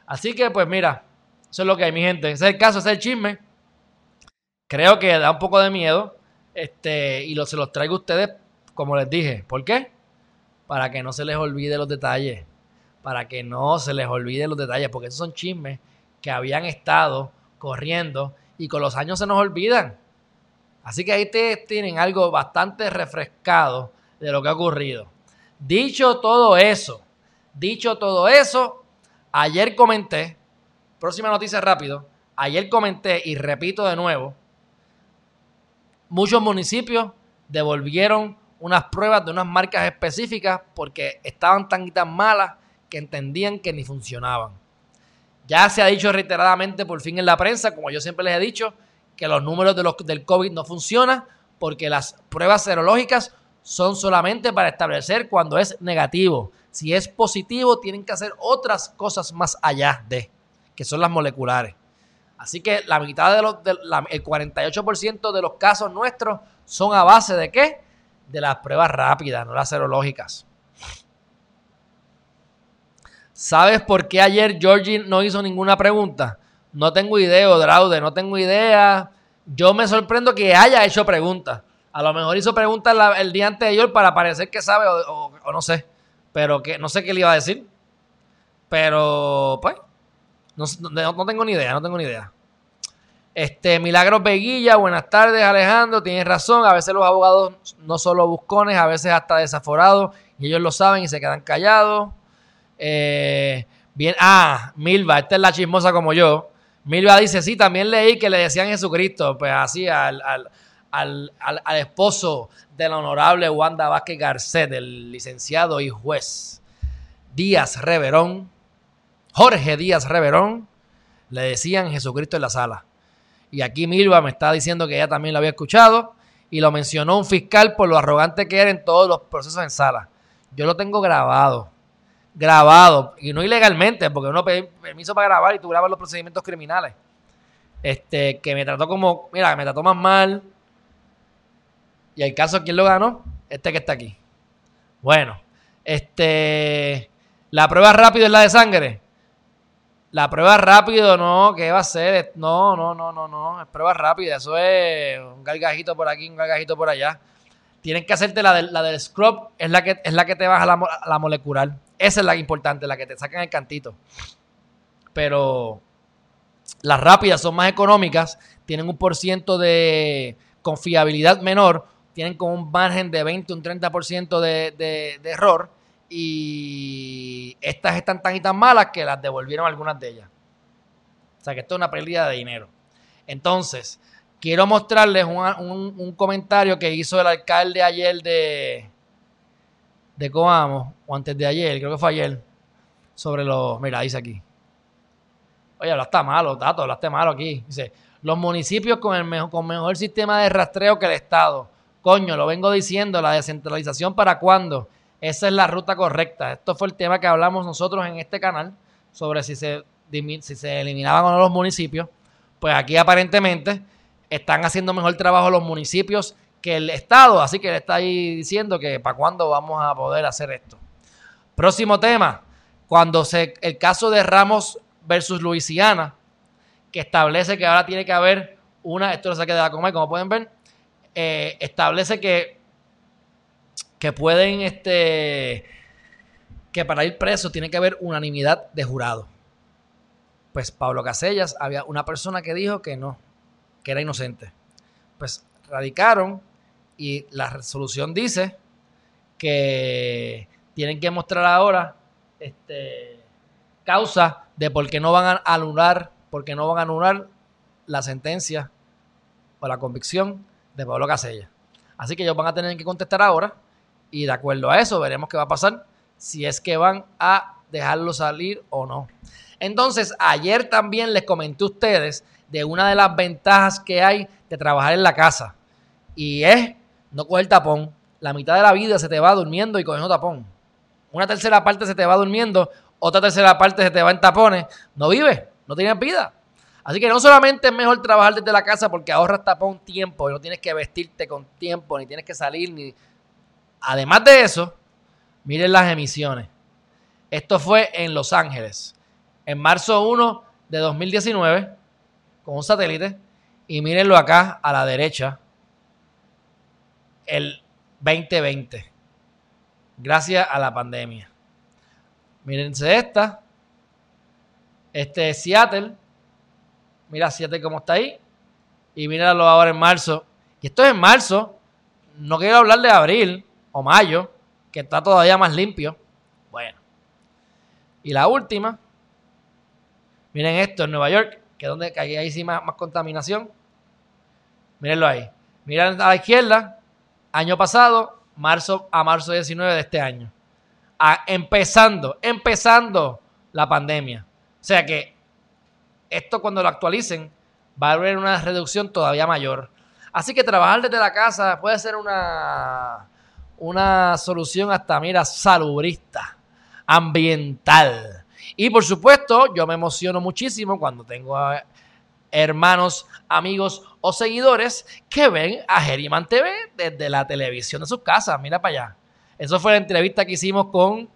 Así que pues mira, eso es lo que hay mi gente. Ese es el caso, ese es el chisme. Creo que da un poco de miedo. Este, y lo, se los traigo a ustedes, como les dije. ¿Por qué? Para que no se les olvide los detalles para que no se les olvide los detalles, porque esos son chismes que habían estado corriendo y con los años se nos olvidan. Así que ahí ustedes tienen algo bastante refrescado de lo que ha ocurrido. Dicho todo eso, dicho todo eso, ayer comenté, próxima noticia rápido, ayer comenté y repito de nuevo, muchos municipios devolvieron unas pruebas de unas marcas específicas porque estaban tan y tan malas que entendían que ni funcionaban. Ya se ha dicho reiteradamente por fin en la prensa, como yo siempre les he dicho, que los números de los, del COVID no funcionan porque las pruebas serológicas son solamente para establecer cuando es negativo. Si es positivo, tienen que hacer otras cosas más allá de, que son las moleculares. Así que la mitad de los, el 48% de los casos nuestros son a base de qué? De las pruebas rápidas, no las serológicas. ¿Sabes por qué ayer Georgie no hizo ninguna pregunta? No tengo idea, Draude, no tengo idea. Yo me sorprendo que haya hecho preguntas. A lo mejor hizo preguntas el día anterior para parecer que sabe o, no sé. Pero que no sé qué le iba a decir. Pero, pues, no, tengo ni idea, no tengo ni idea. Este, Milagros Beguilla, buenas tardes Alejandro, tienes razón, a veces los abogados no solo buscones, a veces hasta desaforados, y ellos lo saben y se quedan callados. Eh, bien, ah, Milva, esta es la chismosa como yo. Milva dice, sí, también leí que le decían Jesucristo, pues así al, al, esposo del honorable Wanda Vázquez Garcet, del licenciado y juez Díaz Reverón, Jorge Díaz Reverón, le decían Jesucristo en la sala. Y aquí Milva me está diciendo que ella también lo había escuchado y lo mencionó un fiscal por lo arrogante que era en todos los procesos en sala. Yo lo tengo grabado grabado, y no ilegalmente, porque uno pide permiso para grabar y tú grabas los procedimientos criminales. Este, que me trató como, mira, me trató más mal. Y el caso, ¿quién lo ganó? Este que está aquí. Bueno, este, la prueba rápido es la de sangre. La prueba rápido, no, ¿qué va a ser? No, no, no, no, no, es prueba rápida, eso es un gargajito por aquí, un gargajito por allá. Tienen que hacerte la, la del scrub, es la que, es la que te baja la, la molecular. Esa es la importante, la que te sacan el cantito. Pero las rápidas son más económicas, tienen un por ciento de confiabilidad menor, tienen como un margen de 20, un 30% de, de, de error. Y estas están tan y tan malas que las devolvieron algunas de ellas. O sea que esto es una pérdida de dinero. Entonces, quiero mostrarles un, un comentario que hizo el alcalde ayer de, de Coamo, o antes de ayer, creo que fue ayer, sobre los. Mira, dice aquí. Oye, hablaste malo, Tato, hablaste malo aquí. Dice: los municipios con el mejor, con mejor sistema de rastreo que el Estado. Coño, lo vengo diciendo, la descentralización para cuándo. Esa es la ruta correcta. Esto fue el tema que hablamos nosotros en este canal sobre si se, si se eliminaban o no los municipios. Pues aquí aparentemente están haciendo mejor trabajo los municipios que el Estado, así que él está ahí diciendo que para cuándo vamos a poder hacer esto. Próximo tema, cuando se, el caso de Ramos versus Luisiana, que establece que ahora tiene que haber una, esto lo saqué de la coma, como pueden ver, eh, establece que, que pueden, este, que para ir preso tiene que haber unanimidad de jurado. Pues Pablo Casellas, había una persona que dijo que no, que era inocente. Pues radicaron y la resolución dice que tienen que mostrar ahora este, causa de por qué no van a anular, por no van a anular la sentencia o la convicción de Pablo Casella. Así que ellos van a tener que contestar ahora y de acuerdo a eso veremos qué va a pasar si es que van a dejarlo salir o no. Entonces, ayer también les comenté a ustedes de una de las ventajas que hay de trabajar en la casa y es no coger tapón. La mitad de la vida se te va durmiendo y cogiendo tapón. Una tercera parte se te va durmiendo otra tercera parte se te va en tapones, no vives, no tienes vida. Así que no solamente es mejor trabajar desde la casa porque ahorras tapón tiempo y no tienes que vestirte con tiempo, ni tienes que salir, ni... Además de eso, miren las emisiones. Esto fue en Los Ángeles, en marzo 1 de 2019, con un satélite. Y mírenlo acá a la derecha, el 2020, gracias a la pandemia. Mírense esta. Este es Seattle. Mira Seattle cómo está ahí. Y míralo ahora en marzo. Y esto es en marzo. No quiero hablar de abril o mayo, que está todavía más limpio. Bueno. Y la última. Miren esto en Nueva York, que es donde hay ahí sí más, más contaminación. Mírenlo ahí. Miren a la izquierda, año pasado, marzo a marzo 19 de este año empezando, empezando la pandemia. O sea que esto cuando lo actualicen va a haber una reducción todavía mayor. Así que trabajar desde la casa puede ser una, una solución hasta, mira, salubrista, ambiental. Y por supuesto, yo me emociono muchísimo cuando tengo hermanos, amigos o seguidores que ven a Geriman TV desde la televisión de sus casas. Mira para allá. Eso fue la entrevista que hicimos con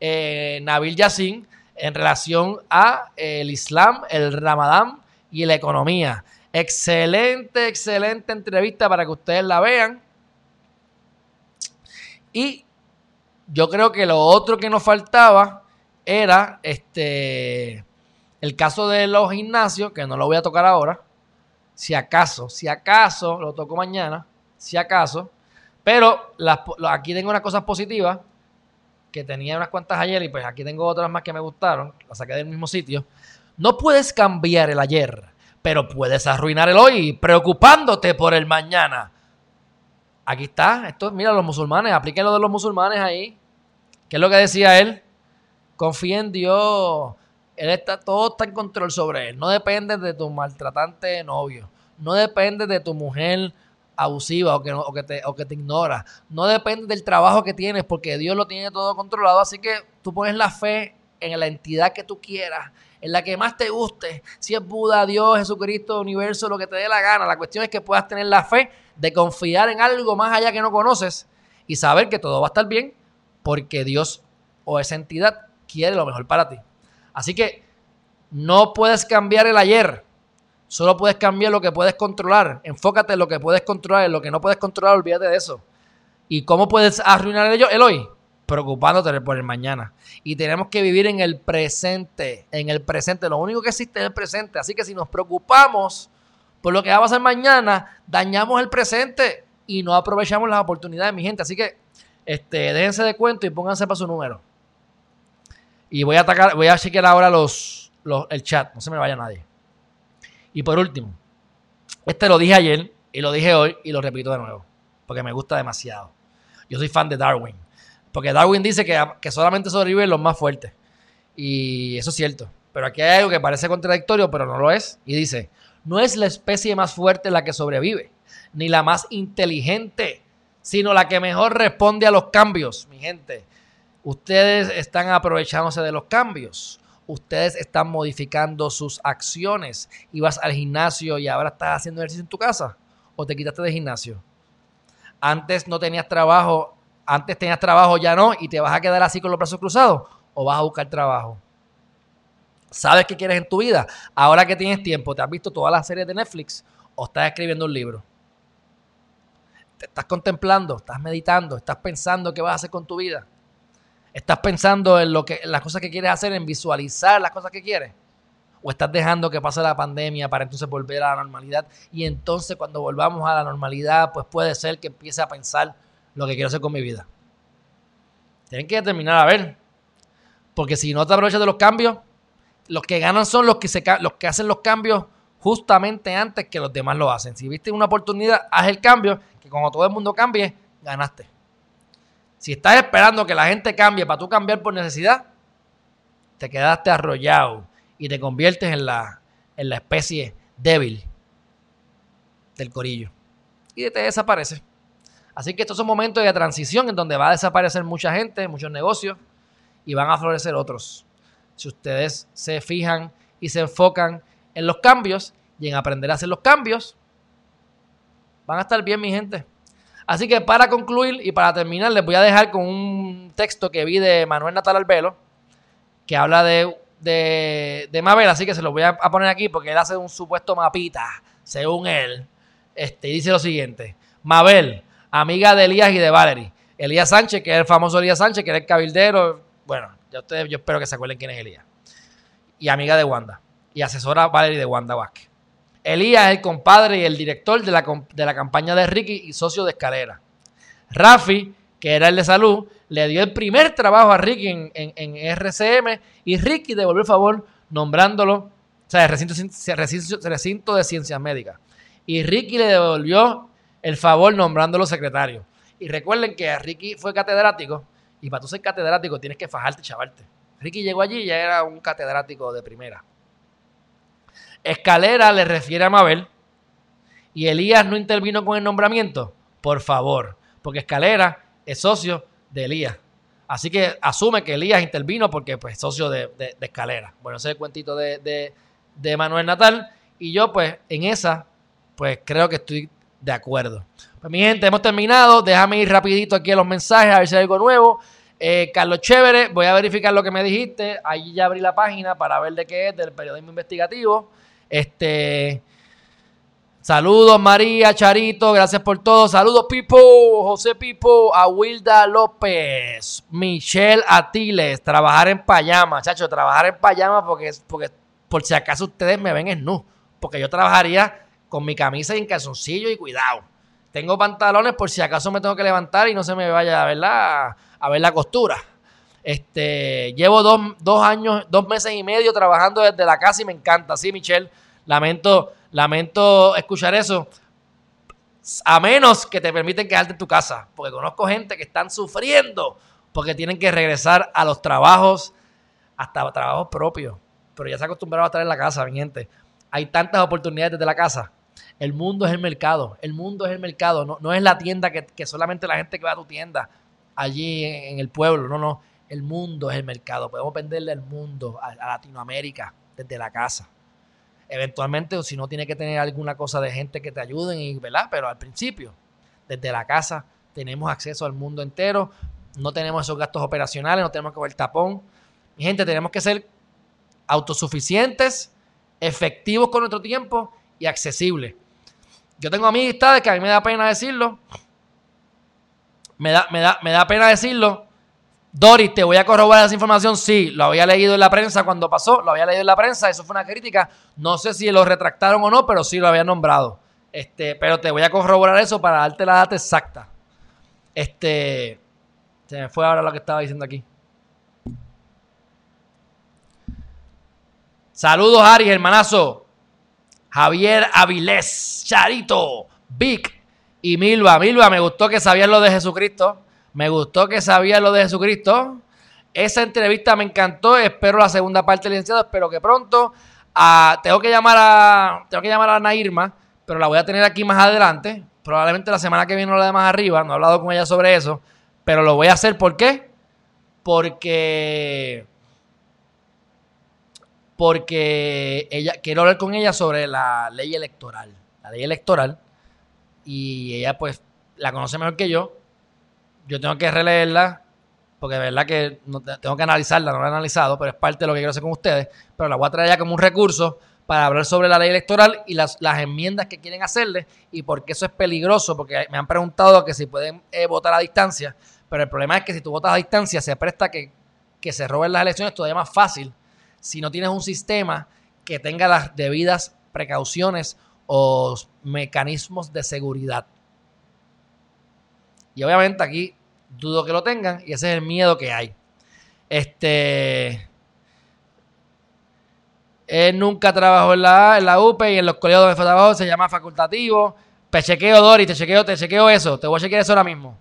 eh, Nabil Yassin en relación a eh, el Islam, el Ramadán y la economía. Excelente, excelente entrevista para que ustedes la vean. Y yo creo que lo otro que nos faltaba era este el caso de los gimnasios, que no lo voy a tocar ahora. Si acaso, si acaso, lo toco mañana, si acaso. Pero aquí tengo unas cosas positivas, que tenía unas cuantas ayer y pues aquí tengo otras más que me gustaron, las saqué del mismo sitio. No puedes cambiar el ayer, pero puedes arruinar el hoy preocupándote por el mañana. Aquí está, esto, mira, los musulmanes, apliquen lo de los musulmanes ahí. ¿Qué es lo que decía él? Confía en Dios. Él está, todo está en control sobre él. No depende de tu maltratante novio. No depende de tu mujer abusiva o que, te, o que te ignora. No depende del trabajo que tienes porque Dios lo tiene todo controlado. Así que tú pones la fe en la entidad que tú quieras, en la que más te guste. Si es Buda, Dios, Jesucristo, universo, lo que te dé la gana. La cuestión es que puedas tener la fe de confiar en algo más allá que no conoces y saber que todo va a estar bien porque Dios o esa entidad quiere lo mejor para ti. Así que no puedes cambiar el ayer Solo puedes cambiar lo que puedes controlar. Enfócate en lo que puedes controlar. En lo que no puedes controlar, olvídate de eso. ¿Y cómo puedes arruinar el hoy? Preocupándote por el mañana. Y tenemos que vivir en el presente. En el presente. Lo único que existe es el presente. Así que si nos preocupamos por lo que va a pasar mañana, dañamos el presente y no aprovechamos las oportunidades, mi gente. Así que este, déjense de cuento y pónganse para su número. Y voy a atacar, voy a chequear ahora los, el chat. No se me vaya nadie. Y por último, este lo dije ayer y lo dije hoy y lo repito de nuevo, porque me gusta demasiado. Yo soy fan de Darwin, porque Darwin dice que, que solamente sobreviven los más fuertes. Y eso es cierto. Pero aquí hay algo que parece contradictorio, pero no lo es. Y dice, no es la especie más fuerte la que sobrevive, ni la más inteligente, sino la que mejor responde a los cambios, mi gente. Ustedes están aprovechándose de los cambios ustedes están modificando sus acciones. Ibas al gimnasio y ahora estás haciendo ejercicio en tu casa o te quitaste de gimnasio. Antes no tenías trabajo, antes tenías trabajo, ya no, y te vas a quedar así con los brazos cruzados o vas a buscar trabajo. ¿Sabes qué quieres en tu vida? Ahora que tienes tiempo, ¿te has visto todas las series de Netflix o estás escribiendo un libro? Te estás contemplando, estás meditando, estás pensando qué vas a hacer con tu vida. ¿Estás pensando en, lo que, las cosas que quieres hacer, en visualizar las cosas que quieres? ¿O estás dejando que pase la pandemia para entonces volver a la normalidad? Y entonces cuando volvamos a la normalidad, pues puede ser que empiece a pensar lo que quiero hacer con mi vida. Tienen que determinar a ver. Porque si no te aprovechas de los cambios, los que ganan son los que, se, los que hacen los cambios justamente antes que los demás lo hacen. Si viste una oportunidad, haz el cambio, que como todo el mundo cambie, ganaste. Si estás esperando que la gente cambie para tú cambiar por necesidad, te quedaste arrollado y te conviertes en la, en la especie débil del corillo. Y te desaparece. Así que estos son momentos de transición en donde va a desaparecer mucha gente, muchos negocios y van a florecer otros. si ustedes se fijan y se enfocan en los cambios y en aprender a hacer los cambios, van a estar bien, mi gente. Así que para concluir y para terminar, les voy a dejar con un texto que vi de Manuel Natal Albelo, que habla de, de, Mabel, así que se lo voy a, poner aquí porque él hace un supuesto mapita, según él. Este, y dice lo siguiente: Mabel, amiga de Elías y de Valerie. Elías Sánchez, que es el famoso Elías Sánchez, que era el cabildero. Bueno, ya ustedes, yo espero que se acuerden quién es Elías. Y amiga de Wanda. Y asesora Valerie de Wanda Vázquez. Elías es el compadre y el director de la, campaña de Ricky y socio de Escalera. Rafi, que era el de salud, le dio el primer trabajo a Ricky en, RCM y Ricky devolvió el favor nombrándolo, o sea, el recinto, recinto, de ciencias médicas. Y Ricky le devolvió el favor nombrándolo secretario. Y recuerden que Ricky fue catedrático y para tú ser catedrático tienes que fajarte y chavarte. Ricky llegó allí y ya era un catedrático de primera. Escalera le refiere a Mabel y Elías no intervino con el nombramiento. Por favor, porque Escalera es socio de Elías. Así que asume que Elías intervino porque pues, es socio de, Escalera. Bueno, ese es el cuentito de, de, Manuel Natal. Y yo, pues, en esa, pues creo que estoy de acuerdo. Pues mi gente, hemos terminado. Déjame ir rapidito aquí a los mensajes a ver si hay algo nuevo. Eh, Carlos Chévere, voy a verificar lo que me dijiste. Ahí ya abrí la página para ver de qué es, del periodismo investigativo. Este. Saludos María, Charito, gracias por todo. Saludos Pipo, José Pipo, a Wilda López, Michelle Atiles, trabajar en payama, chacho, trabajar en payama porque, porque por si acaso ustedes me ven en nu, porque yo trabajaría con mi camisa y en calzoncillo y cuidado. Tengo pantalones por si acaso me tengo que levantar y no se me vaya ¿verdad? a ver la costura. Este, llevo dos, años, dos meses y medio trabajando desde la casa y me encanta. Sí, Michelle, lamento, lamento escuchar eso. A menos que te permiten quedarte en tu casa. Porque conozco gente que están sufriendo porque tienen que regresar a los trabajos, hasta trabajos propios. Pero ya se acostumbraron a estar en la casa, mi gente. Hay tantas oportunidades desde la casa. El mundo es el mercado. El mundo es el mercado. No, no es la tienda que, que solamente la gente que va a tu tienda allí en el pueblo. No, no el mundo es el mercado. Podemos venderle al mundo, a, Latinoamérica, desde la casa. Eventualmente, si no tiene que tener alguna cosa de gente que te ayuden, y, ¿verdad? Pero al principio, desde la casa, tenemos acceso al mundo entero. No tenemos esos gastos operacionales, no tenemos que ver tapón. Mi gente, tenemos que ser autosuficientes, efectivos con nuestro tiempo y accesibles. Yo tengo amistades que a mí me da pena decirlo. Me da, me da, me da pena decirlo, Doris, te voy a corroborar esa información. Sí, lo había leído en la prensa cuando pasó, lo había leído en la prensa, eso fue una crítica. No sé si lo retractaron o no, pero sí lo había nombrado. Este, pero te voy a corroborar eso para darte la data exacta. Este, se me fue ahora lo que estaba diciendo aquí. Saludos, Ari, hermanazo. Javier Avilés, Charito, Vic y Milva. Milva, me gustó que sabías lo de Jesucristo. Me gustó que sabía lo de Jesucristo. Esa entrevista me encantó. Espero la segunda parte, licenciado. Espero que pronto. Ah, tengo que llamar a. Tengo que llamar a Ana Irma, pero la voy a tener aquí más adelante. Probablemente la semana que viene o la de más arriba. No he hablado con ella sobre eso. Pero lo voy a hacer. ¿Por qué? Porque. Porque ella, quiero hablar con ella sobre la ley electoral. La ley electoral. Y ella, pues, la conoce mejor que yo yo tengo que releerla, porque de verdad que tengo que analizarla, no la he analizado, pero es parte de lo que quiero hacer con ustedes, pero la voy a traer ya como un recurso para hablar sobre la ley electoral y las, enmiendas que quieren hacerle y por qué eso es peligroso, porque me han preguntado que si pueden eh, votar a distancia, pero el problema es que si tú votas a distancia se presta que, que se roben las elecciones todavía más fácil si no tienes un sistema que tenga las debidas precauciones o mecanismos de seguridad. Y obviamente aquí dudo que lo tengan y ese es el miedo que hay. Este. Él nunca trabajó en la, en la UPE y en los colegios donde fue trabajo se llama facultativo. Te chequeo, Dori, te chequeo, te chequeo eso. Te voy a chequear eso ahora mismo.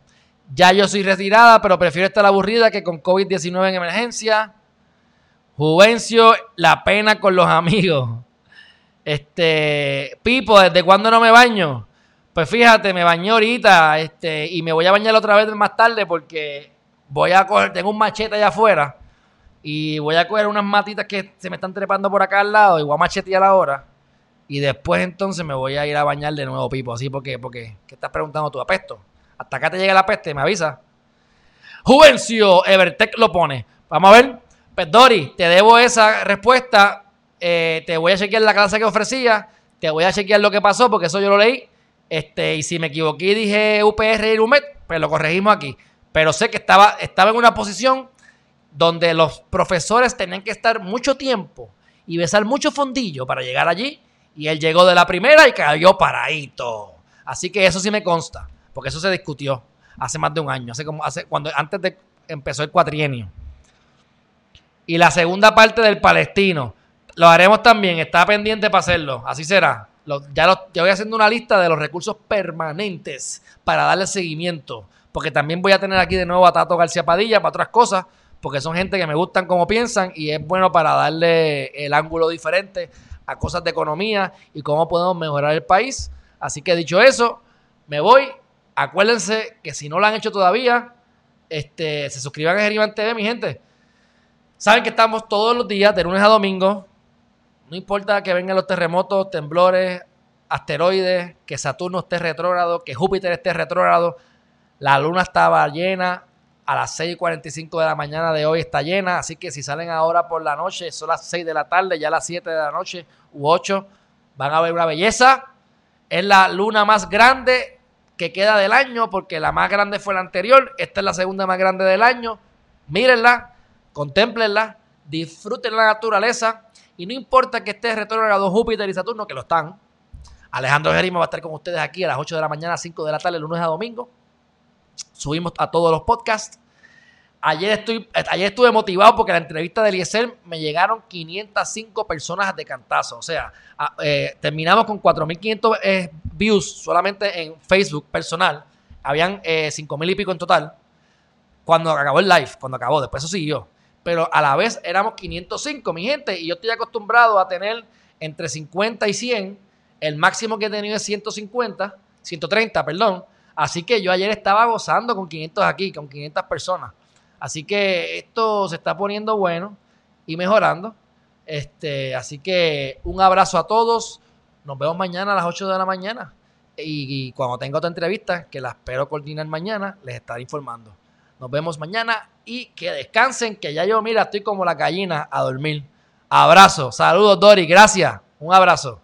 Ya yo soy retirada, pero prefiero estar aburrida que con COVID-19 en emergencia. Juvencio, la pena con los amigos. Este, Pipo, ¿desde cuándo no me baño? Pues fíjate, me bañé ahorita este, y me voy a bañar otra vez más tarde porque voy a coger, tengo un machete allá afuera Y voy a coger unas matitas que se me están trepando por acá al lado y voy a machetear ahora. Y después entonces me voy a ir a bañar de nuevo, Pipo. Así porque, porque, ¿qué estás preguntando tú? ¿Apesto? Hasta acá te llega la peste, me avisa. Juvencio, Evertech lo pone. Vamos a ver. Pues Dori, te debo esa respuesta. Eh, te voy a chequear la clase que ofrecía. Te voy a chequear lo que pasó, porque eso yo lo leí. Este, y si me equivoqué dije UPR y UMET, pues lo corregimos aquí. Pero sé que estaba, estaba en una posición donde los profesores tenían que estar mucho tiempo y besar mucho fondillo para llegar allí. Y él llegó de la primera y cayó paradito. Así que eso sí me consta, porque eso se discutió hace más de un año, hace como hace cuando antes de empezó el cuatrienio. Y la segunda parte del palestino, lo haremos también, está pendiente para hacerlo, así será. Ya, voy haciendo una lista de los recursos permanentes para darle seguimiento, porque también voy a tener aquí de nuevo a Tato García Padilla para otras cosas, porque son gente que me gustan como piensan y es bueno para darle el ángulo diferente a cosas de economía y cómo podemos mejorar el país. Así que dicho eso, me voy. Acuérdense que si no lo han hecho todavía, este, se suscriban a Geriman TV, mi gente. Saben que estamos todos los días, de lunes a domingo. No importa que vengan los terremotos, temblores, asteroides, que Saturno esté retrógrado, que Júpiter esté retrógrado. La luna estaba llena. A las 6:45 de la mañana de hoy está llena. Así que si salen ahora por la noche, son las 6 de la tarde, ya las 7 de la noche u 8, van a ver una belleza. Es la luna más grande que queda del año, porque la más grande fue la anterior, esta es la segunda más grande del año. Mírenla, contemplenla, disfruten la naturaleza y no importa que esté retrógrado Júpiter y Saturno, que lo están. Alejandro Jerima va a estar con ustedes aquí a las 8 de la mañana, 5 de la tarde, lunes a domingo. Subimos a todos los podcasts. Ayer, estoy, ayer estuve motivado porque la entrevista de Eliezer me llegaron 505 personas de cantazo. O sea, eh, terminamos con 4.500 eh, views solamente en Facebook personal. Habían eh, 5.000 y pico en total. Cuando acabó el live, cuando acabó, después eso siguió. Pero a la vez éramos 505, mi gente. Y yo estoy acostumbrado a tener entre 50 y 100. El máximo que he tenido es 150, 130, perdón. Así que yo ayer estaba gozando con 500 aquí, con 500 personas. Así que esto se está poniendo bueno y mejorando. Este, así que un abrazo a todos. Nos vemos mañana a las 8 de la mañana. Y, cuando tenga otra entrevista, que la espero coordinar mañana, les estaré informando. Nos vemos mañana y que descansen, que ya yo, mira, estoy como la gallina a dormir. Abrazo, saludos Dori, gracias. Un abrazo.